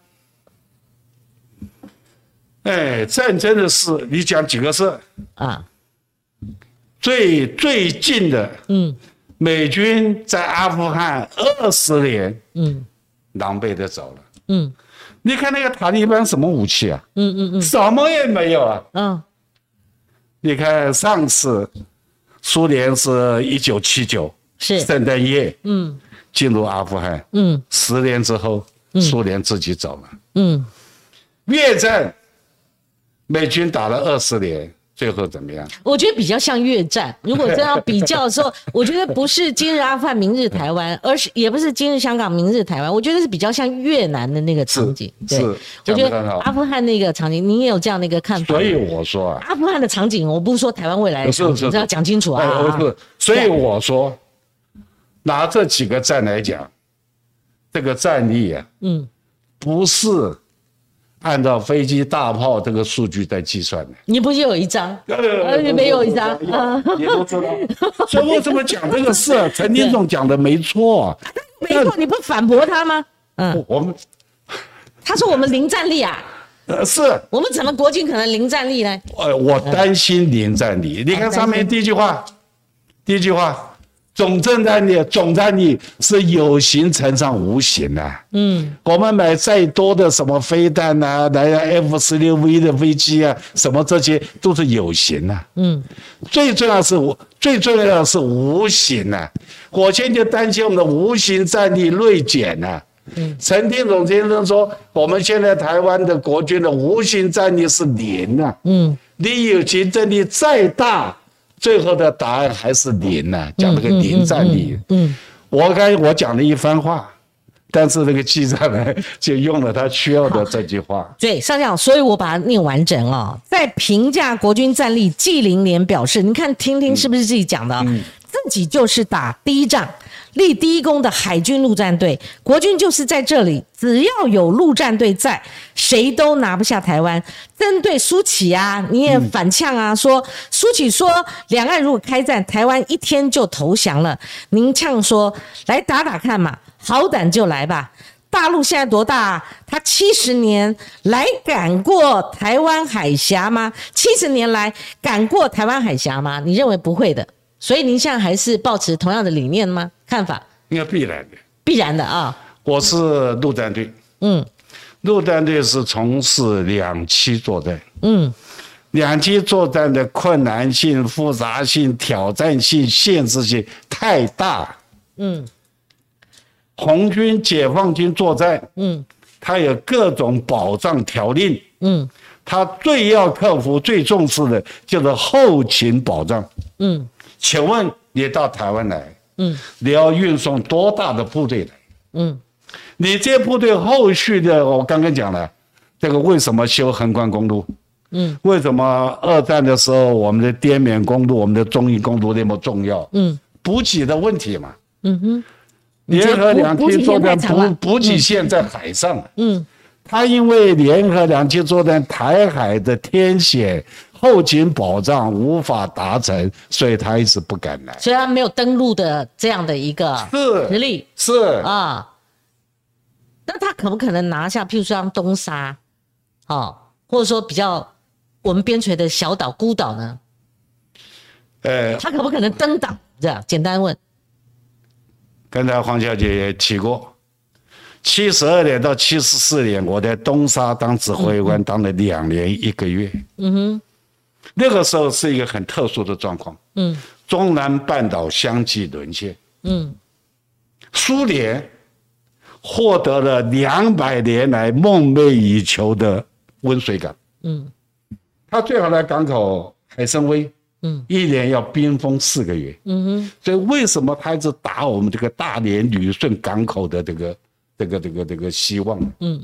[SPEAKER 2] 哎，战争的事，你讲几个事？啊？最最近的，嗯，美军在阿富汗二十年，嗯，狼狈的走了，嗯，你看那个塔利班什么武器啊，嗯嗯嗯，什么也没有啊，嗯，你看上次苏联是一九七九
[SPEAKER 1] 是。
[SPEAKER 2] 圣诞夜，嗯，进入阿富汗，嗯，十年之后苏联自己走了，嗯，越战美军打了二十年。最后怎么样？
[SPEAKER 1] 我觉得比较像越战。如果真要比较的时候，我觉得不是今日阿富汗，明日台湾，而是也不是今日香港，明日台湾。我觉得是比较像越南的那个场景。
[SPEAKER 2] 是，
[SPEAKER 1] 我觉得阿富汗那个场景，你也有这样的一个看法。
[SPEAKER 2] 所以我说啊，
[SPEAKER 1] 阿富汗的场景，我不是说台湾未来的场景，要讲清楚啊。
[SPEAKER 2] 不是，所以我说，拿这几个站来讲，这个战力啊，嗯，不是。按照飞机、大炮这个数据在计算的，
[SPEAKER 1] 你不是有一张？呃，你没有一张
[SPEAKER 2] 啊？你 都知道。所以为什么讲这个事？陈天总讲的没错，
[SPEAKER 1] 没错，你不反驳他吗？
[SPEAKER 2] 嗯，我们
[SPEAKER 1] 他说我们零战力啊？
[SPEAKER 2] 呃，是
[SPEAKER 1] 我们怎么国军可能零战力呢？
[SPEAKER 2] 呃，我担心零战力。你看上面第一句话，第一句话。总战力，总战力是有形乘上无形的。嗯，我们买再多的什么飞弹呐，来 F 十六 V 的飞机啊，什么这些都是有形的。嗯，最重要是无，最重要的是无形啊。我现在担心我们的无形战力锐减呐。嗯，陈天总先生说，我们现在台湾的国军的无形战力是零啊。嗯，你有形战力再大。最后的答案还是零呢，讲那个零战零。嗯，我刚我讲了一番话，但是那个记者呢就用了他需要的这句话。
[SPEAKER 1] 对，上将，所以我把它念完整哦。在评价国军战力，纪凌年表示：“你看，听听是不是自己讲的？自己就是打第一仗。”立第一功的海军陆战队，国军就是在这里，只要有陆战队在，谁都拿不下台湾。针对苏启啊，你也反呛啊，说苏启说两岸如果开战，台湾一天就投降了。您呛说来打打看嘛，好胆就来吧。大陆现在多大？他七十年来赶过台湾海峡吗？七十年来赶过台湾海峡吗？你认为不会的。所以您现在还是保持同样的理念吗？看法？
[SPEAKER 2] 应该必然的，
[SPEAKER 1] 必然的啊！
[SPEAKER 2] 我是陆战队，嗯，陆战队是从事两栖作战，嗯，两栖作战的困难性、复杂性、挑战性、限制性太大，嗯，红军、解放军作战，嗯，它有各种保障条令，嗯，它最要克服、最重视的就是后勤保障，嗯。请问你到台湾来，嗯，你要运送多大的部队来？嗯，你这部队后续的，我刚刚讲了，这个为什么修横贯公路？嗯，为什么二战的时候我们的滇缅公路、我们的中印公路那么重要？嗯，补给的问题嘛。嗯哼，联合两栖作战补补给线在海上。嗯，他因为联合两栖作战台海的天险。后勤保障无法达成，所以他一直不敢来。
[SPEAKER 1] 所以他没有登陆的这样的一个实力，
[SPEAKER 2] 是
[SPEAKER 1] 啊。那他可不可能拿下？譬如说像东沙，哦，或者说比较我们边陲的小岛、孤岛呢？呃，他可不可能登岛？这样简单问。
[SPEAKER 2] 刚才黄小姐也提过，七十二年到七十四年，我在东沙当指挥官，当了两年一个月。嗯哼，那个时候是一个很特殊的状况。嗯，中南半岛相继沦陷。嗯，苏联获得了两百年来梦寐以求的温水港。嗯，他最好的港口海参崴。嗯，一年要冰封四个月。嗯哼，所以为什么他一直打我们这个大连旅顺港口的这个？这个这个这个希望，嗯，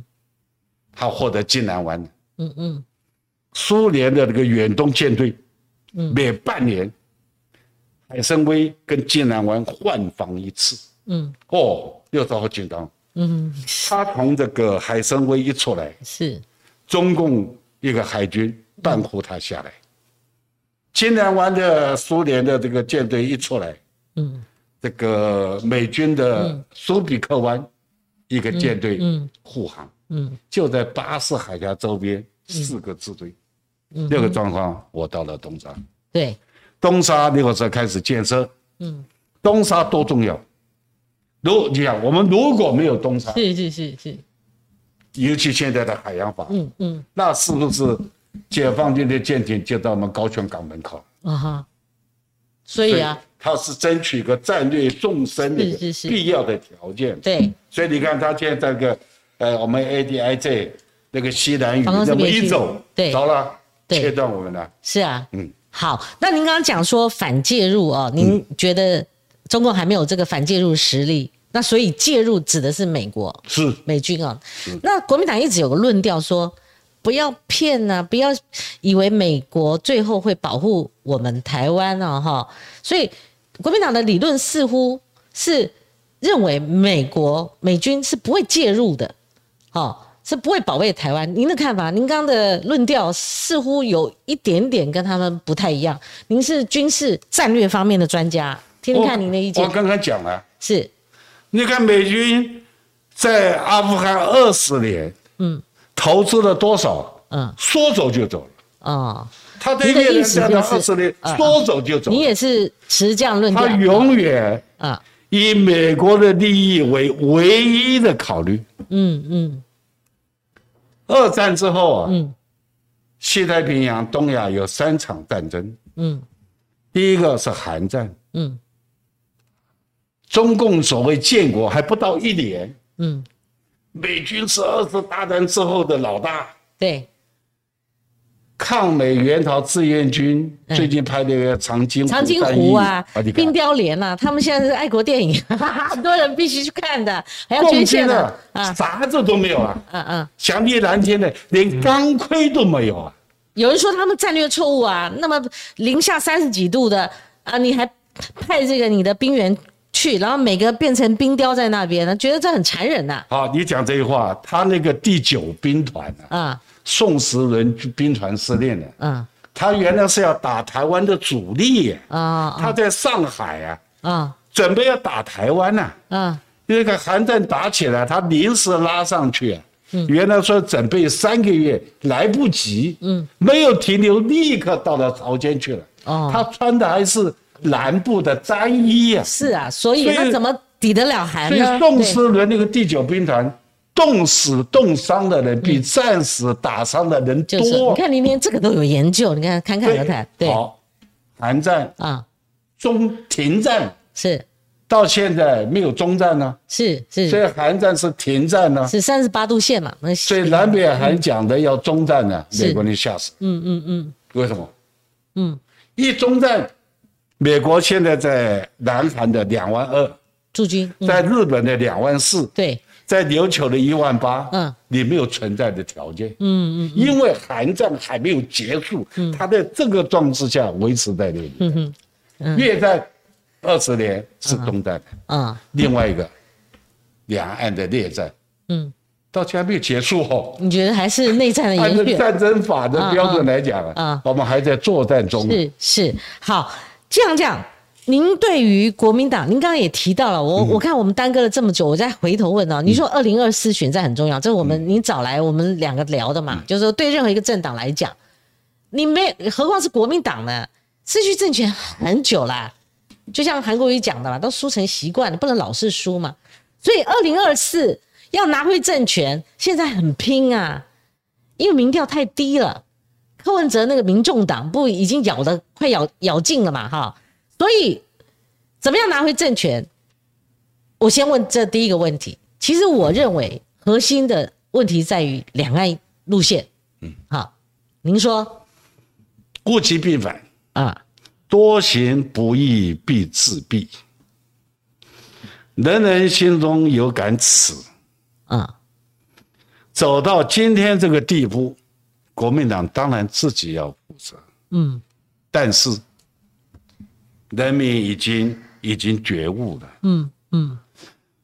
[SPEAKER 2] 他获得金兰湾，嗯嗯，苏联的这个远东舰队，嗯，每半年，海参崴跟金兰湾换防一次，嗯，哦，又遭好紧张，嗯，他从这个海参崴一出来，
[SPEAKER 1] 是，
[SPEAKER 2] 中共一个海军半护他下来，金兰湾的苏联的这个舰队一出来，嗯，这个美军的苏比克湾。一个舰队护航，嗯，就在巴士海峡周边四个支队，那个状况我到了东沙，
[SPEAKER 1] 对，
[SPEAKER 2] 东沙那个时候开始建设，嗯，东沙多重要，如你想，我们如果没有东沙，
[SPEAKER 1] 是是是是，
[SPEAKER 2] 尤其现在的海洋法，嗯嗯，那是不是解放军的舰艇就到我们高雄港门口？啊哈，
[SPEAKER 1] 所以啊。
[SPEAKER 2] 他是争取一个战略纵深的必要的条件。
[SPEAKER 1] 对，
[SPEAKER 2] 所以你看，他现在这个，呃，我们 ADIZ 那个西南雨这么一走，
[SPEAKER 1] 对，
[SPEAKER 2] 着了，切断我们了。
[SPEAKER 1] 是啊，嗯，好，那您刚刚讲说反介入哦，您觉得中共还没有这个反介入实力？那所以介入指的是美国，
[SPEAKER 2] 是
[SPEAKER 1] 美军啊。那国民党一直有个论调说。不要骗呐！不要以为美国最后会保护我们台湾啊！哈，所以国民党的理论似乎是认为美国美军是不会介入的，哦，是不会保卫台湾。您的看法？您刚的论调似乎有一点点跟他们不太一样。您是军事战略方面的专家，听听看您的意见。
[SPEAKER 2] 我刚刚讲了，
[SPEAKER 1] 是，
[SPEAKER 2] 你看美军在阿富汗二十年，嗯。投资了多少？嗯，说走就走了。啊，他的
[SPEAKER 1] 意思就是
[SPEAKER 2] 说走就走。
[SPEAKER 1] 你也是持这样论调。
[SPEAKER 2] 他永远啊，以美国的利益为唯一的考虑。嗯嗯。二战之后啊，嗯，西太平洋、东亚有三场战争。嗯，第一个是韩战。嗯，中共所谓建国还不到一年。嗯。美军是二次大战之后的老大，
[SPEAKER 1] 对，
[SPEAKER 2] 抗美援朝志愿军最近拍那个长津
[SPEAKER 1] 长津湖啊，冰雕连啊，他们现在是爱国电影，很多人必须去看的，还要捐献的
[SPEAKER 2] 啊，啥子都没有啊，嗯嗯，想必蓝天的连钢盔都没有啊。
[SPEAKER 1] 有人说他们战略错误啊，那么零下三十几度的啊，你还派这个你的兵员？去，然后每个变成冰雕在那边，觉得这很残忍呐。
[SPEAKER 2] 好，你讲这句话，他那个第九兵团啊，宋时轮兵团司令呢，嗯，他原来是要打台湾的主力啊，他在上海啊，啊，准备要打台湾呐，啊，那个韩战打起来，他临时拉上去，嗯，原来说准备三个月来不及，嗯，没有停留，立刻到了朝鲜去了，哦，他穿的还是。南部的战役啊，
[SPEAKER 1] 是啊，所以那怎么抵得了寒呢？
[SPEAKER 2] 所以宋思伦那个第九兵团，冻死冻伤的人比战死打伤的人多。
[SPEAKER 1] 你看，你连这个都有研究，你看侃侃而谈。对，
[SPEAKER 2] 好，韩战啊，中停战
[SPEAKER 1] 是，
[SPEAKER 2] 到现在没有中战呢。
[SPEAKER 1] 是是，
[SPEAKER 2] 所以韩战是停战呢。
[SPEAKER 1] 是三十八度线嘛？
[SPEAKER 2] 所以南北韩讲的要中战呢，美国人吓死。嗯嗯嗯，为什么？嗯，一中战。美国现在在南韩的两万二。
[SPEAKER 1] 驻军，
[SPEAKER 2] 在日本的两万四，
[SPEAKER 1] 对，
[SPEAKER 2] 在琉球的一万八，嗯，你没有存在的条件，嗯嗯，因为韩战还没有结束，嗯，他在这个状态下维持在那里，嗯哼，越战二十年是东战，啊，另外一个两岸的内战，嗯，到现在没有结束哦，
[SPEAKER 1] 你觉得还是内战的延续？
[SPEAKER 2] 战争法的标准来讲啊，我们还在作战中，
[SPEAKER 1] 是是。好。这样讲，您对于国民党，您刚刚也提到了，我我看我们耽搁了这么久，我再回头问啊，你说二零二四选战很重要，这是我们您找来我们两个聊的嘛？就是说对任何一个政党来讲，你没何况是国民党呢？失去政权很久了，就像韩国瑜讲的嘛，都输成习惯了，不能老是输嘛。所以二零二四要拿回政权，现在很拼啊，因为民调太低了。柯文哲那个民众党不已经咬的快咬咬尽了嘛，哈，所以怎么样拿回政权？我先问这第一个问题。其实我认为核心的问题在于两岸路线。嗯，好，您说，
[SPEAKER 2] 物极必反啊，多行不义必自毙，人人心中有杆尺啊，走到今天这个地步。国民党当然自己要负责，嗯，但是人民已经已经觉悟了，嗯嗯，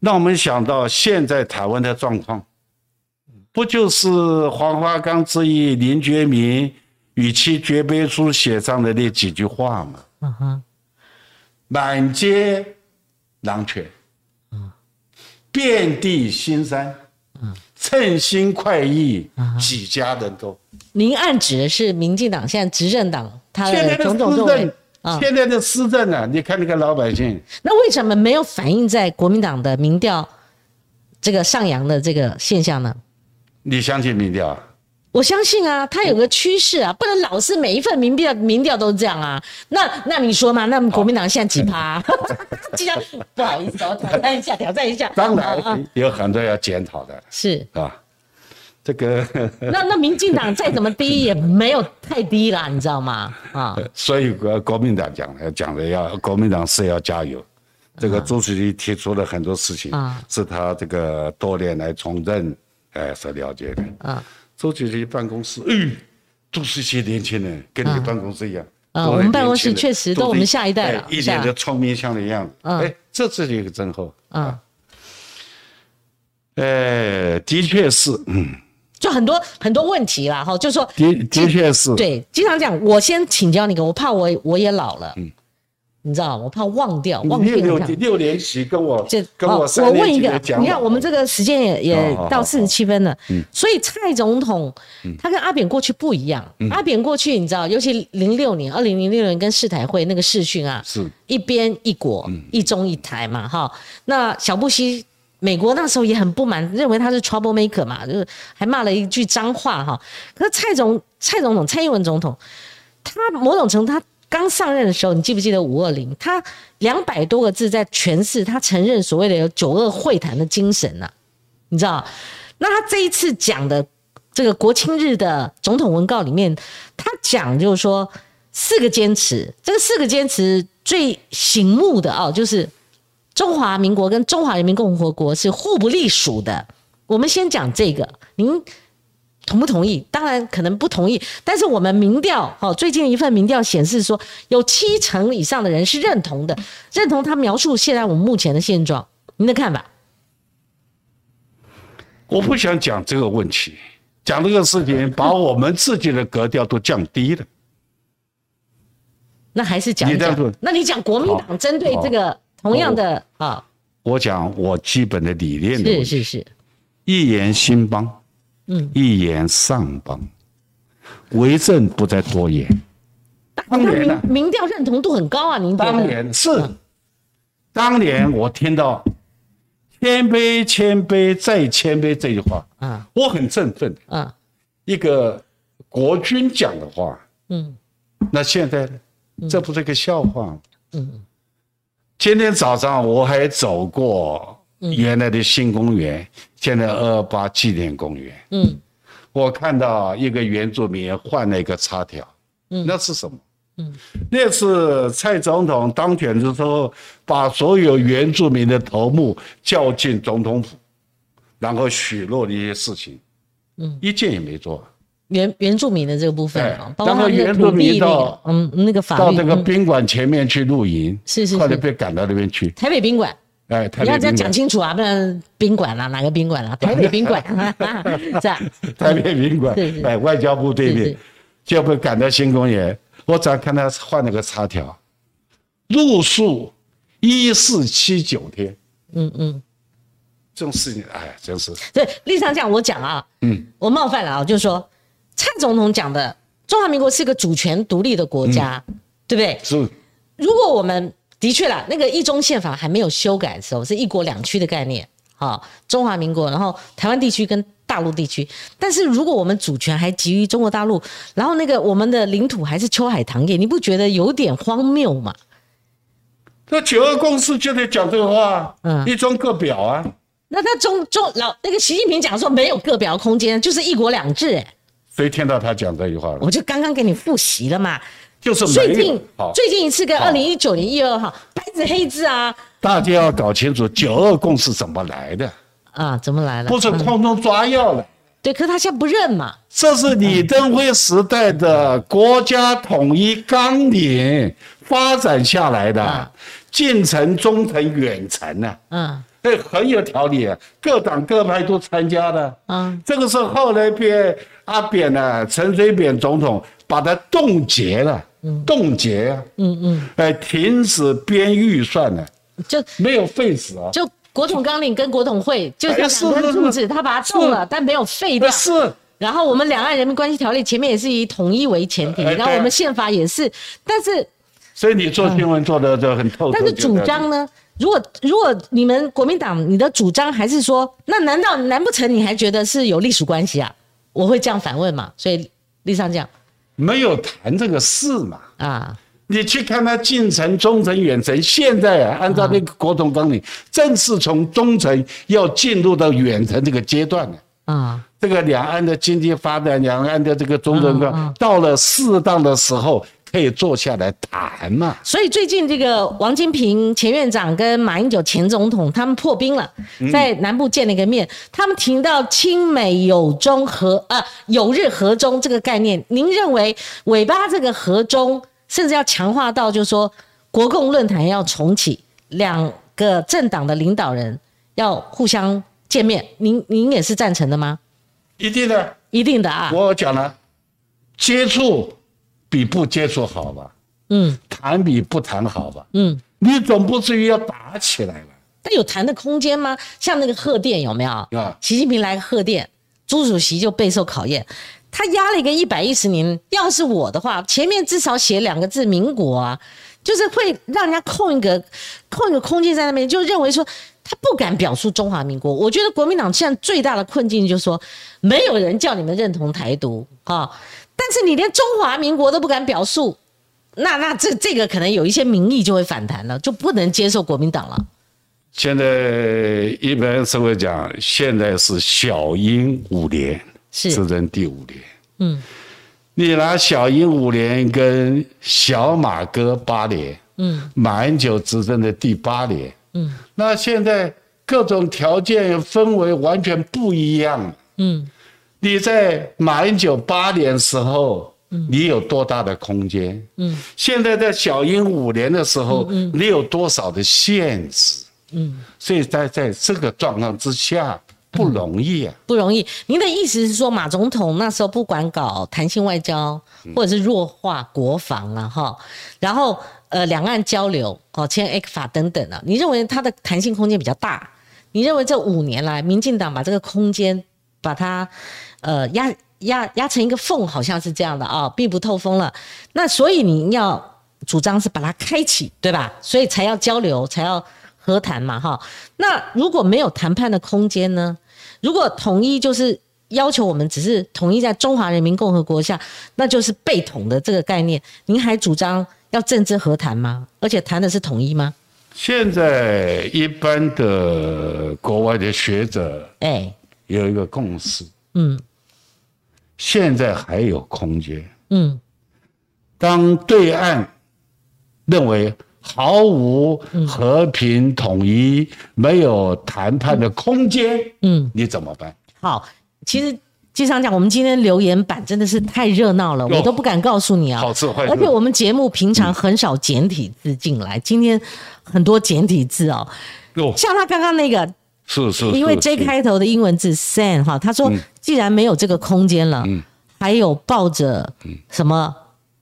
[SPEAKER 2] 让我们想到现在台湾的状况，不就是黄花岗之役林觉民与其绝碑书写上的那几句话吗？嗯哼，满街狼犬，嗯，遍地新山，嗯，称心快意，几家人都。
[SPEAKER 1] 您暗指的是民进党现在执政党，他的种种作为
[SPEAKER 2] 啊，现在的施政啊，你看那个老百姓，
[SPEAKER 1] 那为什么没有反映在国民党的民调这个上扬的这个现象呢？
[SPEAKER 2] 你相信民调？
[SPEAKER 1] 我相信啊，它有个趋势啊，不能老是每一份民调民调都是这样啊。那那你说嘛？那国民党现在几趴？这样不好意思，我挑战一下，挑战一下。
[SPEAKER 2] 当然有很多要检讨的，
[SPEAKER 1] 是
[SPEAKER 2] 啊。这个
[SPEAKER 1] 那那民进党再怎么低也没有太低啦，你知道吗？啊，
[SPEAKER 2] 所以国国民党讲的讲的要国民党是要加油。这个朱主席提出了很多事情，是他这个多年来从政哎所了解的。啊，周主席办公室，嗯，都是一些年轻人，跟你办公室一样。
[SPEAKER 1] 啊，我们办公室确实都我们下一代了，
[SPEAKER 2] 一脸的聪明相的样子。哎，这是一个真后。啊，哎，的确是，嗯。
[SPEAKER 1] 就很多很多问题啦，哈，就是说
[SPEAKER 2] 的的确是，
[SPEAKER 1] 对，经常讲，我先请教你个，我怕我我也老了，嗯，你知道，我怕忘掉，忘掉。
[SPEAKER 2] 六六年级跟我这跟我
[SPEAKER 1] 我问一个，你看我们这个时间也也到四十七分了，嗯，所以蔡总统他跟阿扁过去不一样，阿扁过去你知道，尤其零六年，二零零六年跟世台会那个视讯啊，
[SPEAKER 2] 是。
[SPEAKER 1] 一边一国一中一台嘛，哈，那小布希。美国那时候也很不满，认为他是 trouble maker 嘛，就是还骂了一句脏话哈。可是蔡总蔡总统蔡英文总统，他某种程度他刚上任的时候，你记不记得五二零？他两百多个字在诠释他承认所谓的有九二会谈的精神呐，你知道？那他这一次讲的这个国庆日的总统文告里面，他讲就是说四个坚持，这个四个坚持最醒目的哦，就是。中华民国跟中华人民共和国是互不隶属的。我们先讲这个，您同不同意？当然可能不同意。但是我们民调，哦，最近一份民调显示说，有七成以上的人是认同的，认同他描述现在我们目前的现状。您的看法？
[SPEAKER 2] 我不想讲这个问题，讲这个事情，把我们自己的格调都降低了。
[SPEAKER 1] 那还是讲讲。那你讲国民党针对这个？同样的啊，
[SPEAKER 2] 我讲我基本的理念
[SPEAKER 1] 是是是，
[SPEAKER 2] 一言兴邦，嗯，一言丧邦，为政不在多言。
[SPEAKER 1] 当年民民调认同度很高啊，您
[SPEAKER 2] 当年是，当年我听到谦卑谦卑再谦卑这句话，啊，我很振奋，啊，一个国君讲的话，嗯，那现在呢，这不是个笑话吗？嗯。今天早上我还走过原来的新公园，现在二二八纪念公园。嗯，我看到一个原住民换了一个插条。嗯，那是什么？嗯，那是蔡总统当选的时候，把所有原住民的头目叫进总统府，然后许诺的一些事情，嗯，一件也没做。
[SPEAKER 1] 原原住民的这个部分啊，
[SPEAKER 2] 包括原住民到
[SPEAKER 1] 嗯那个法
[SPEAKER 2] 到这个宾馆前面去露营，
[SPEAKER 1] 是是，
[SPEAKER 2] 后来被赶到那边去。
[SPEAKER 1] 台北宾馆，
[SPEAKER 2] 哎，
[SPEAKER 1] 你要这样讲清楚啊，不然宾馆啦，哪个宾馆啦？台北宾馆，是啊，
[SPEAKER 2] 台北宾馆，哎，外交部对面就被赶到新公园。我早看他换了个插条，入宿一四七九天。嗯嗯，这种事情，哎，真是。
[SPEAKER 1] 对，立场讲我讲啊，嗯，我冒犯了啊，就是说。蔡总统讲的，中华民国是一个主权独立的国家，对不对？
[SPEAKER 2] 是。
[SPEAKER 1] 如果我们的确啦，那个一中宪法还没有修改的时候，是一国两区的概念。好，中华民国，然后台湾地区跟大陆地区。但是如果我们主权还基于中国大陆，然后那个我们的领土还是秋海棠叶，你不觉得有点荒谬吗？
[SPEAKER 2] 那九二共识就得讲这个话，嗯，一中各表啊。
[SPEAKER 1] 那他中中老那个习近平讲说没有各表空间，就是一国两制，哎。
[SPEAKER 2] 谁听到他讲这句话了？
[SPEAKER 1] 我就刚刚给你复习了嘛。
[SPEAKER 2] 就是
[SPEAKER 1] 最近最近一次跟二零一九年一月二号白纸黑字啊。
[SPEAKER 2] 大家要搞清楚九二共识怎么来的
[SPEAKER 1] 啊？怎么来的？
[SPEAKER 2] 不是空中抓药了。
[SPEAKER 1] 对，可是他现在不认嘛。
[SPEAKER 2] 这是李登辉时代的国家统一纲领发展下来的，近程、中程、远程呢。嗯。哎，很有条理，各党各派都参加的。嗯，这个是后来被阿扁呢，陈水扁总统把它冻结了，冻结。嗯嗯，哎，停止编预算了，就没有废止啊。
[SPEAKER 1] 就国统纲领跟国统会就两根柱子，他把它动了，但没有废掉。
[SPEAKER 2] 是。
[SPEAKER 1] 然后我们两岸人民关系条例前面也是以统一为前提，然后我们宪法也是，但是。
[SPEAKER 2] 所以你做新闻做的就很透。
[SPEAKER 1] 但是主张呢？如果如果你们国民党你的主张还是说，那难道难不成你还觉得是有隶属关系啊？我会这样反问嘛？所以立上讲，
[SPEAKER 2] 没有谈这个事嘛？啊，你去看他近程、中程、远程，现在啊，按照那个国统纲领，正是从中程要进入到远程这个阶段了。啊，这个两岸的经济发展，两岸的这个中程的，到了适当的时候。可以坐下来谈嘛？
[SPEAKER 1] 所以最近这个王金平前院长跟马英九前总统他们破冰了，在南部见了一个面，他们提到亲美友中和呃友日和中这个概念，您认为尾巴这个和中，甚至要强化到就是说国共论坛要重启，两个政党的领导人要互相见面，您您也是赞成的吗？
[SPEAKER 2] 一定的，
[SPEAKER 1] 一定的啊！
[SPEAKER 2] 我讲了，接触。比不接触好吧？嗯，谈比不谈好吧？嗯，你总不至于要打起来了。
[SPEAKER 1] 但有谈的空间吗？像那个贺电有没有？啊，习近平来个贺电，朱主席就备受考验。他压了一个一百一十年，要是我的话，前面至少写两个字“民国”啊，就是会让人家空一个空一个空间在那边，就认为说他不敢表述中华民国。我觉得国民党现在最大的困境就是说，没有人叫你们认同台独啊。但是你连中华民国都不敢表述，那那这这个可能有一些民意就会反弹了，就不能接受国民党了。
[SPEAKER 2] 现在一般社会讲，现在是小英五年执政第五年，嗯，你拿小英五年跟小马哥八年，嗯，马英九执政的第八年，嗯，那现在各种条件氛围完全不一样，嗯。你在马英九八年时候，你有多大的空间？嗯，现在在小英五年的时候，你有多少的限制？嗯，所以在在这个状况之下，不容易啊，
[SPEAKER 1] 不容易。您的意思是说，马总统那时候不管搞弹性外交，或者是弱化国防啊，哈，然后呃，两岸交流哦，签 A 法等等啊，你认为它的弹性空间比较大？你认为这五年来，民进党把这个空间把它？呃，压压压成一个缝，好像是这样的啊，闭不透风了。那所以你要主张是把它开启，对吧？所以才要交流，才要和谈嘛，哈。那如果没有谈判的空间呢？如果统一就是要求我们只是统一在中华人民共和国下，那就是被统的这个概念。您还主张要政治和谈吗？而且谈的是统一吗？
[SPEAKER 2] 现在一般的国外的学者，哎，有一个共识，嗯。现在还有空间。嗯，当对岸认为毫无和平统一、没有谈判的空间，嗯，你怎么办？
[SPEAKER 1] 好，其实经常讲，我们今天留言板真的是太热闹了，我都不敢告诉你啊。
[SPEAKER 2] 好吃坏
[SPEAKER 1] 而且我们节目平常很少简体字进来，今天很多简体字哦。像他刚刚那个。
[SPEAKER 2] 是是，
[SPEAKER 1] 因为 J 开头的英文字 “san” 哈，他说既然没有这个空间了，还有抱着什么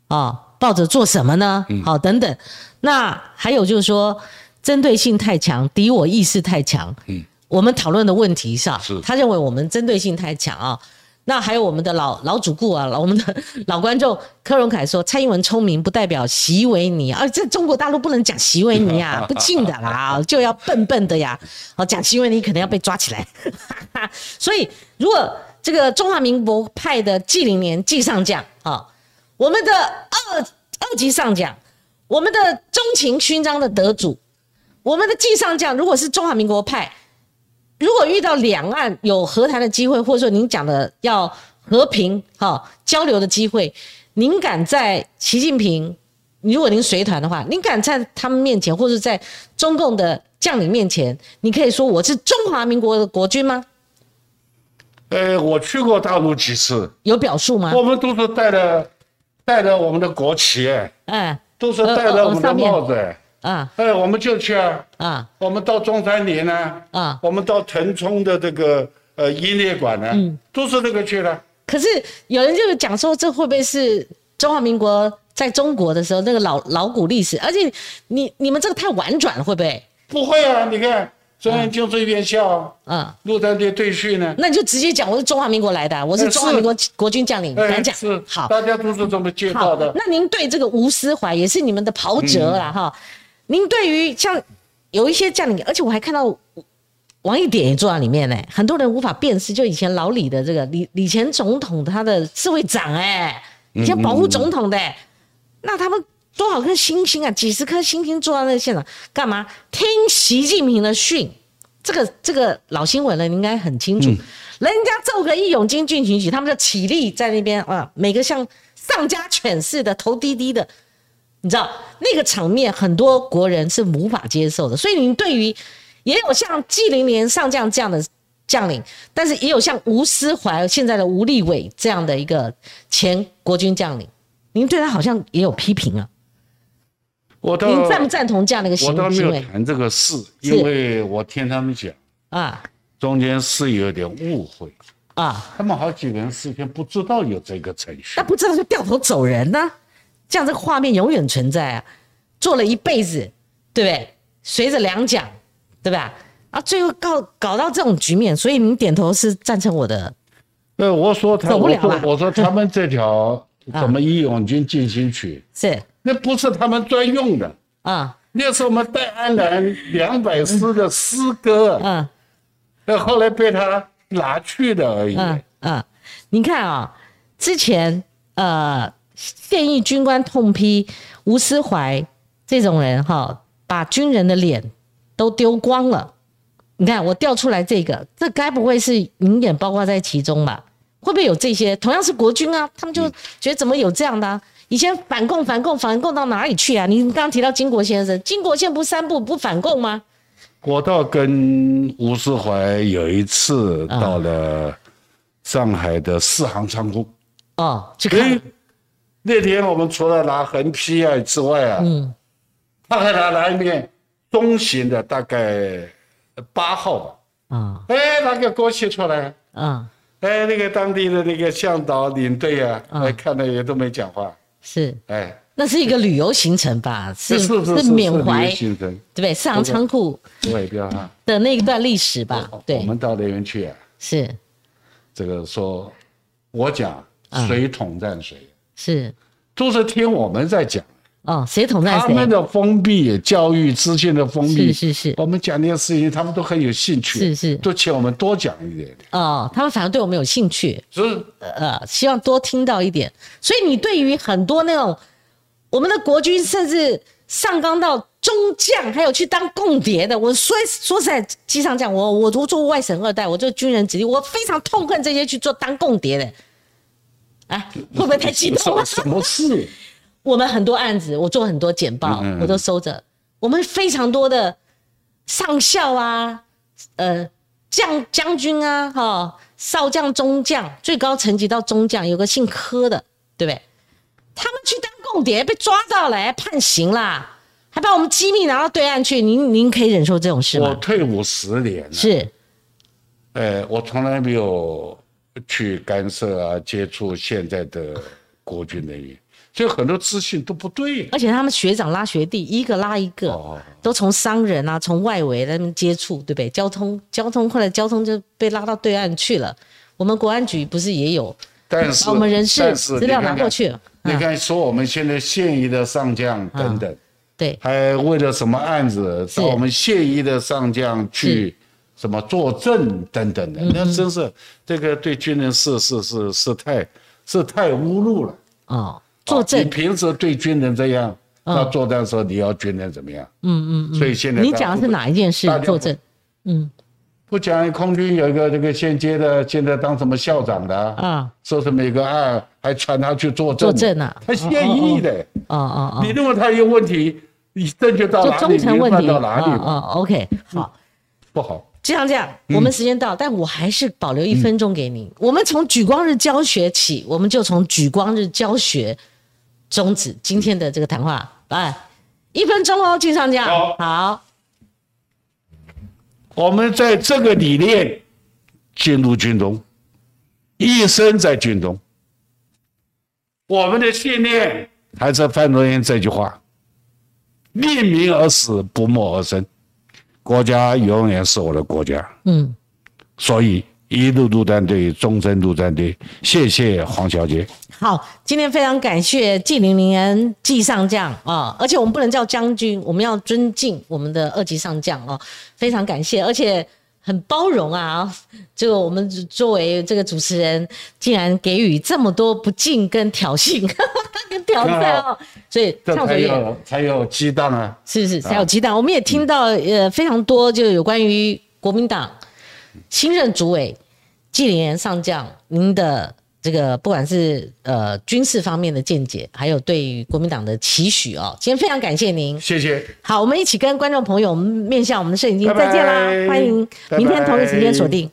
[SPEAKER 1] 啊？抱着做什么呢？好，等等。那还有就是说，针对性太强，敌我意识太强。嗯，我们讨论的问题上，他认为我们针对性太强啊。那还有我们的老老主顾啊，我们的 老观众柯荣凯说，蔡英文聪明不代表席维尼啊，这中国大陆不能讲席维尼啊，不敬的啦，就要笨笨的呀。哦，讲席维尼可能要被抓起来。所以，如果这个中华民国派的纪灵年纪上将啊，我们的二二级上将，我们的中情勋章的得主，我们的纪上将，如果是中华民国派。如果遇到两岸有和谈的机会，或者说您讲的要和平哈交流的机会，您敢在习近平，如果您随团的话，您敢在他们面前，或者在中共的将领面前，你可以说我是中华民国的国军吗？
[SPEAKER 2] 呃，我去过大陆几次，
[SPEAKER 1] 有表述吗？
[SPEAKER 2] 我们都是带着带着我们的国旗，哎，都是戴着我们的帽子。啊，哎，我们就去啊，啊，我们到中山陵呢，啊，我们到腾冲的这个呃音乐馆呢，嗯，都是那个去的。
[SPEAKER 1] 可是有人就讲说，这会不会是中华民国在中国的时候那个老老古历史？而且你你们这个太婉转了，会不会？
[SPEAKER 2] 不会啊，你看中央军事院校，嗯，陆战队队训呢，
[SPEAKER 1] 那你就直接讲我是中华民国来的，我是中华民国国军将领，敢讲。
[SPEAKER 2] 是。
[SPEAKER 1] 好，
[SPEAKER 2] 大家都是这么介绍的。
[SPEAKER 1] 那您对这个吴思怀也是你们的袍泽了哈？您对于像有一些将领，而且我还看到王一典也坐在里面呢，很多人无法辨识，就以前老李的这个李李前总统他的侍卫长哎，以前保护总统的，那他们多少颗星星啊，几十颗星星坐在那个现场干嘛？听习近平的训，这个这个老新闻了，你应该很清楚。人家奏个义勇军进行曲，他们就起立在那边啊，每个像丧家犬似的，头低低的。你知道那个场面，很多国人是无法接受的。所以，您对于也有像纪灵年上将这样的将领，但是也有像吴思怀现在的吴立伟这样的一个前国军将领，您对他好像也有批评啊？
[SPEAKER 2] 我
[SPEAKER 1] 您赞不赞同这样的一个行为？
[SPEAKER 2] 我倒没有谈这个事，因为我听他们讲啊，中间是有点误会啊。他们好几个人事先不知道有这个程序，
[SPEAKER 1] 那不知道就掉头走人呢？这样这个画面永远存在啊，做了一辈子，对不对？随着两蒋，对吧？啊，最后搞搞到这种局面，所以你点头是赞成我的。
[SPEAKER 2] 呃，我说他，我说我说他们这条什么义勇军进行曲
[SPEAKER 1] 是，
[SPEAKER 2] 那不是他们专用的啊，那是我们戴安澜两百师的诗歌，嗯，那后来被他拿去的而已。嗯
[SPEAKER 1] 嗯，你看啊，之前呃。现役军官痛批吴思怀这种人哈，把军人的脸都丢光了。你看我调出来这个，这该不会是明眼包括在其中吧？会不会有这些？同样是国军啊，他们就觉得怎么有这样的？以前反共反共反共到哪里去啊？你刚刚提到金国先生，金国宪不三步不反共吗？
[SPEAKER 2] 我倒跟吴思怀有一次到了上海的四行仓库
[SPEAKER 1] 哦，去看。
[SPEAKER 2] 那天我们除了拿横批啊之外啊，嗯，他还拿了一面中型的，大概八号吧，啊，哎，拿个国旗出来，啊，哎，那个当地的那个向导领队啊，哎，看了也都没讲话，
[SPEAKER 1] 是，哎，那是一个旅游行程吧？是是是缅怀
[SPEAKER 2] 行程，
[SPEAKER 1] 对不对？四行仓库
[SPEAKER 2] 外标啊。
[SPEAKER 1] 的那一段历史吧？对，
[SPEAKER 2] 我们到那边去啊，
[SPEAKER 1] 是，
[SPEAKER 2] 这个说，我讲谁统战谁。
[SPEAKER 1] 是，
[SPEAKER 2] 都是听我们在讲
[SPEAKER 1] 哦，谁统战
[SPEAKER 2] 谁？他们的封闭教育资讯的封闭，
[SPEAKER 1] 是是是。
[SPEAKER 2] 我们讲那些事情，他们都很有兴趣，
[SPEAKER 1] 是是，
[SPEAKER 2] 都请我们多讲一点。
[SPEAKER 1] 哦，他们反而对我们有兴趣，
[SPEAKER 2] 是
[SPEAKER 1] 呃，希望多听到一点。所以你对于很多那种我们的国军，甚至上纲到中将，还有去当共谍的，我说说实在，机上讲，我我都做外省二代，我做军人子弟，我非常痛恨这些去做当共谍的。哎，会不会太激动了？
[SPEAKER 2] 什么事？
[SPEAKER 1] 我们很多案子，我做很多简报，我都收着。我们非常多的上校啊，呃，将将军啊，哈，少将、中将，最高层级到中将，有个姓柯的，对不对？他们去当共谍，被抓到了，判刑啦，还把我们机密拿到对岸去。您您可以忍受这种事吗？
[SPEAKER 2] 我退伍十年了，
[SPEAKER 1] 是，
[SPEAKER 2] 呃，我从来没有。去干涉啊，接触现在的国军人员，所以很多资讯都不对。
[SPEAKER 1] 而且他们学长拉学弟，一个拉一个，都从商人啊，从外围那边接触，对不对？交通交通后来交通就被拉到对岸去了。我们国安局不是也有
[SPEAKER 2] 但是
[SPEAKER 1] 把我们人事资料拿过去了？啊
[SPEAKER 2] 你看，说我们现在现役的上将等等，
[SPEAKER 1] 对，
[SPEAKER 2] 还为了什么案子
[SPEAKER 1] 是
[SPEAKER 2] 找我们现役的上将去什么作证等等
[SPEAKER 1] 嗯
[SPEAKER 2] 的，那真是这个对军人是是是是太是太侮辱了。
[SPEAKER 1] 啊，作
[SPEAKER 2] 证你，平时对军人这样，
[SPEAKER 1] 嗯
[SPEAKER 2] 那作战的时候你要军人怎么样？
[SPEAKER 1] 嗯嗯
[SPEAKER 2] 所以现在
[SPEAKER 1] 嗯，你讲的是哪一件事
[SPEAKER 2] 大？家
[SPEAKER 1] 作证，嗯
[SPEAKER 2] 不讲空军有一个这个现阶的，现在当什么校长的啊？
[SPEAKER 1] 啊，
[SPEAKER 2] 说是每个案还传他去作证，
[SPEAKER 1] 作证啊
[SPEAKER 2] 他现役的。
[SPEAKER 1] 哦哦哦，
[SPEAKER 2] 你认为他有问题，你证据到
[SPEAKER 1] 就
[SPEAKER 2] 哪里，
[SPEAKER 1] 忠诚问题，
[SPEAKER 2] 你判到哪里
[SPEAKER 1] 哦哦，OK，好。
[SPEAKER 2] 不好？
[SPEAKER 1] 就像这样，
[SPEAKER 2] 嗯
[SPEAKER 1] 我们时间到，但我还是保留一分钟给你。我们从举光日教学起，我们就从举光日教学终止今天的这个谈话。来，一分钟哦，金上将。
[SPEAKER 2] 好
[SPEAKER 1] 好，
[SPEAKER 2] 我们在这个理念进入军中，一生在军中。我们的信念还是范仲淹这句话：“立民而死，不默而生。”国家永远是我的国家。
[SPEAKER 1] 嗯，
[SPEAKER 2] 所以一路陆战队，终身陆战队。谢谢黄小姐。
[SPEAKER 1] 好，今天非常感谢纪零零人纪上将啊，而且我们不能叫将军，我们要尊敬我们的二级上将哦，非常感谢，而且很包容啊，这个我们作为这个主持人，竟然给予这么多不敬跟挑衅 跟挑战哦，所以
[SPEAKER 2] 这才。有才有激荡啊！
[SPEAKER 1] 是是，才有鸡蛋。我们也听到呃非常多，就有关于国民党新任主委纪连元上将您的这个不管是呃军事方面的见解，还有对国民党的期许哦。今天非常感谢您。
[SPEAKER 2] 谢谢。
[SPEAKER 1] 好，我们一起跟观众朋友面向我们的摄影机，再见啦！欢迎明天同一时间锁定。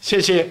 [SPEAKER 2] 谢谢。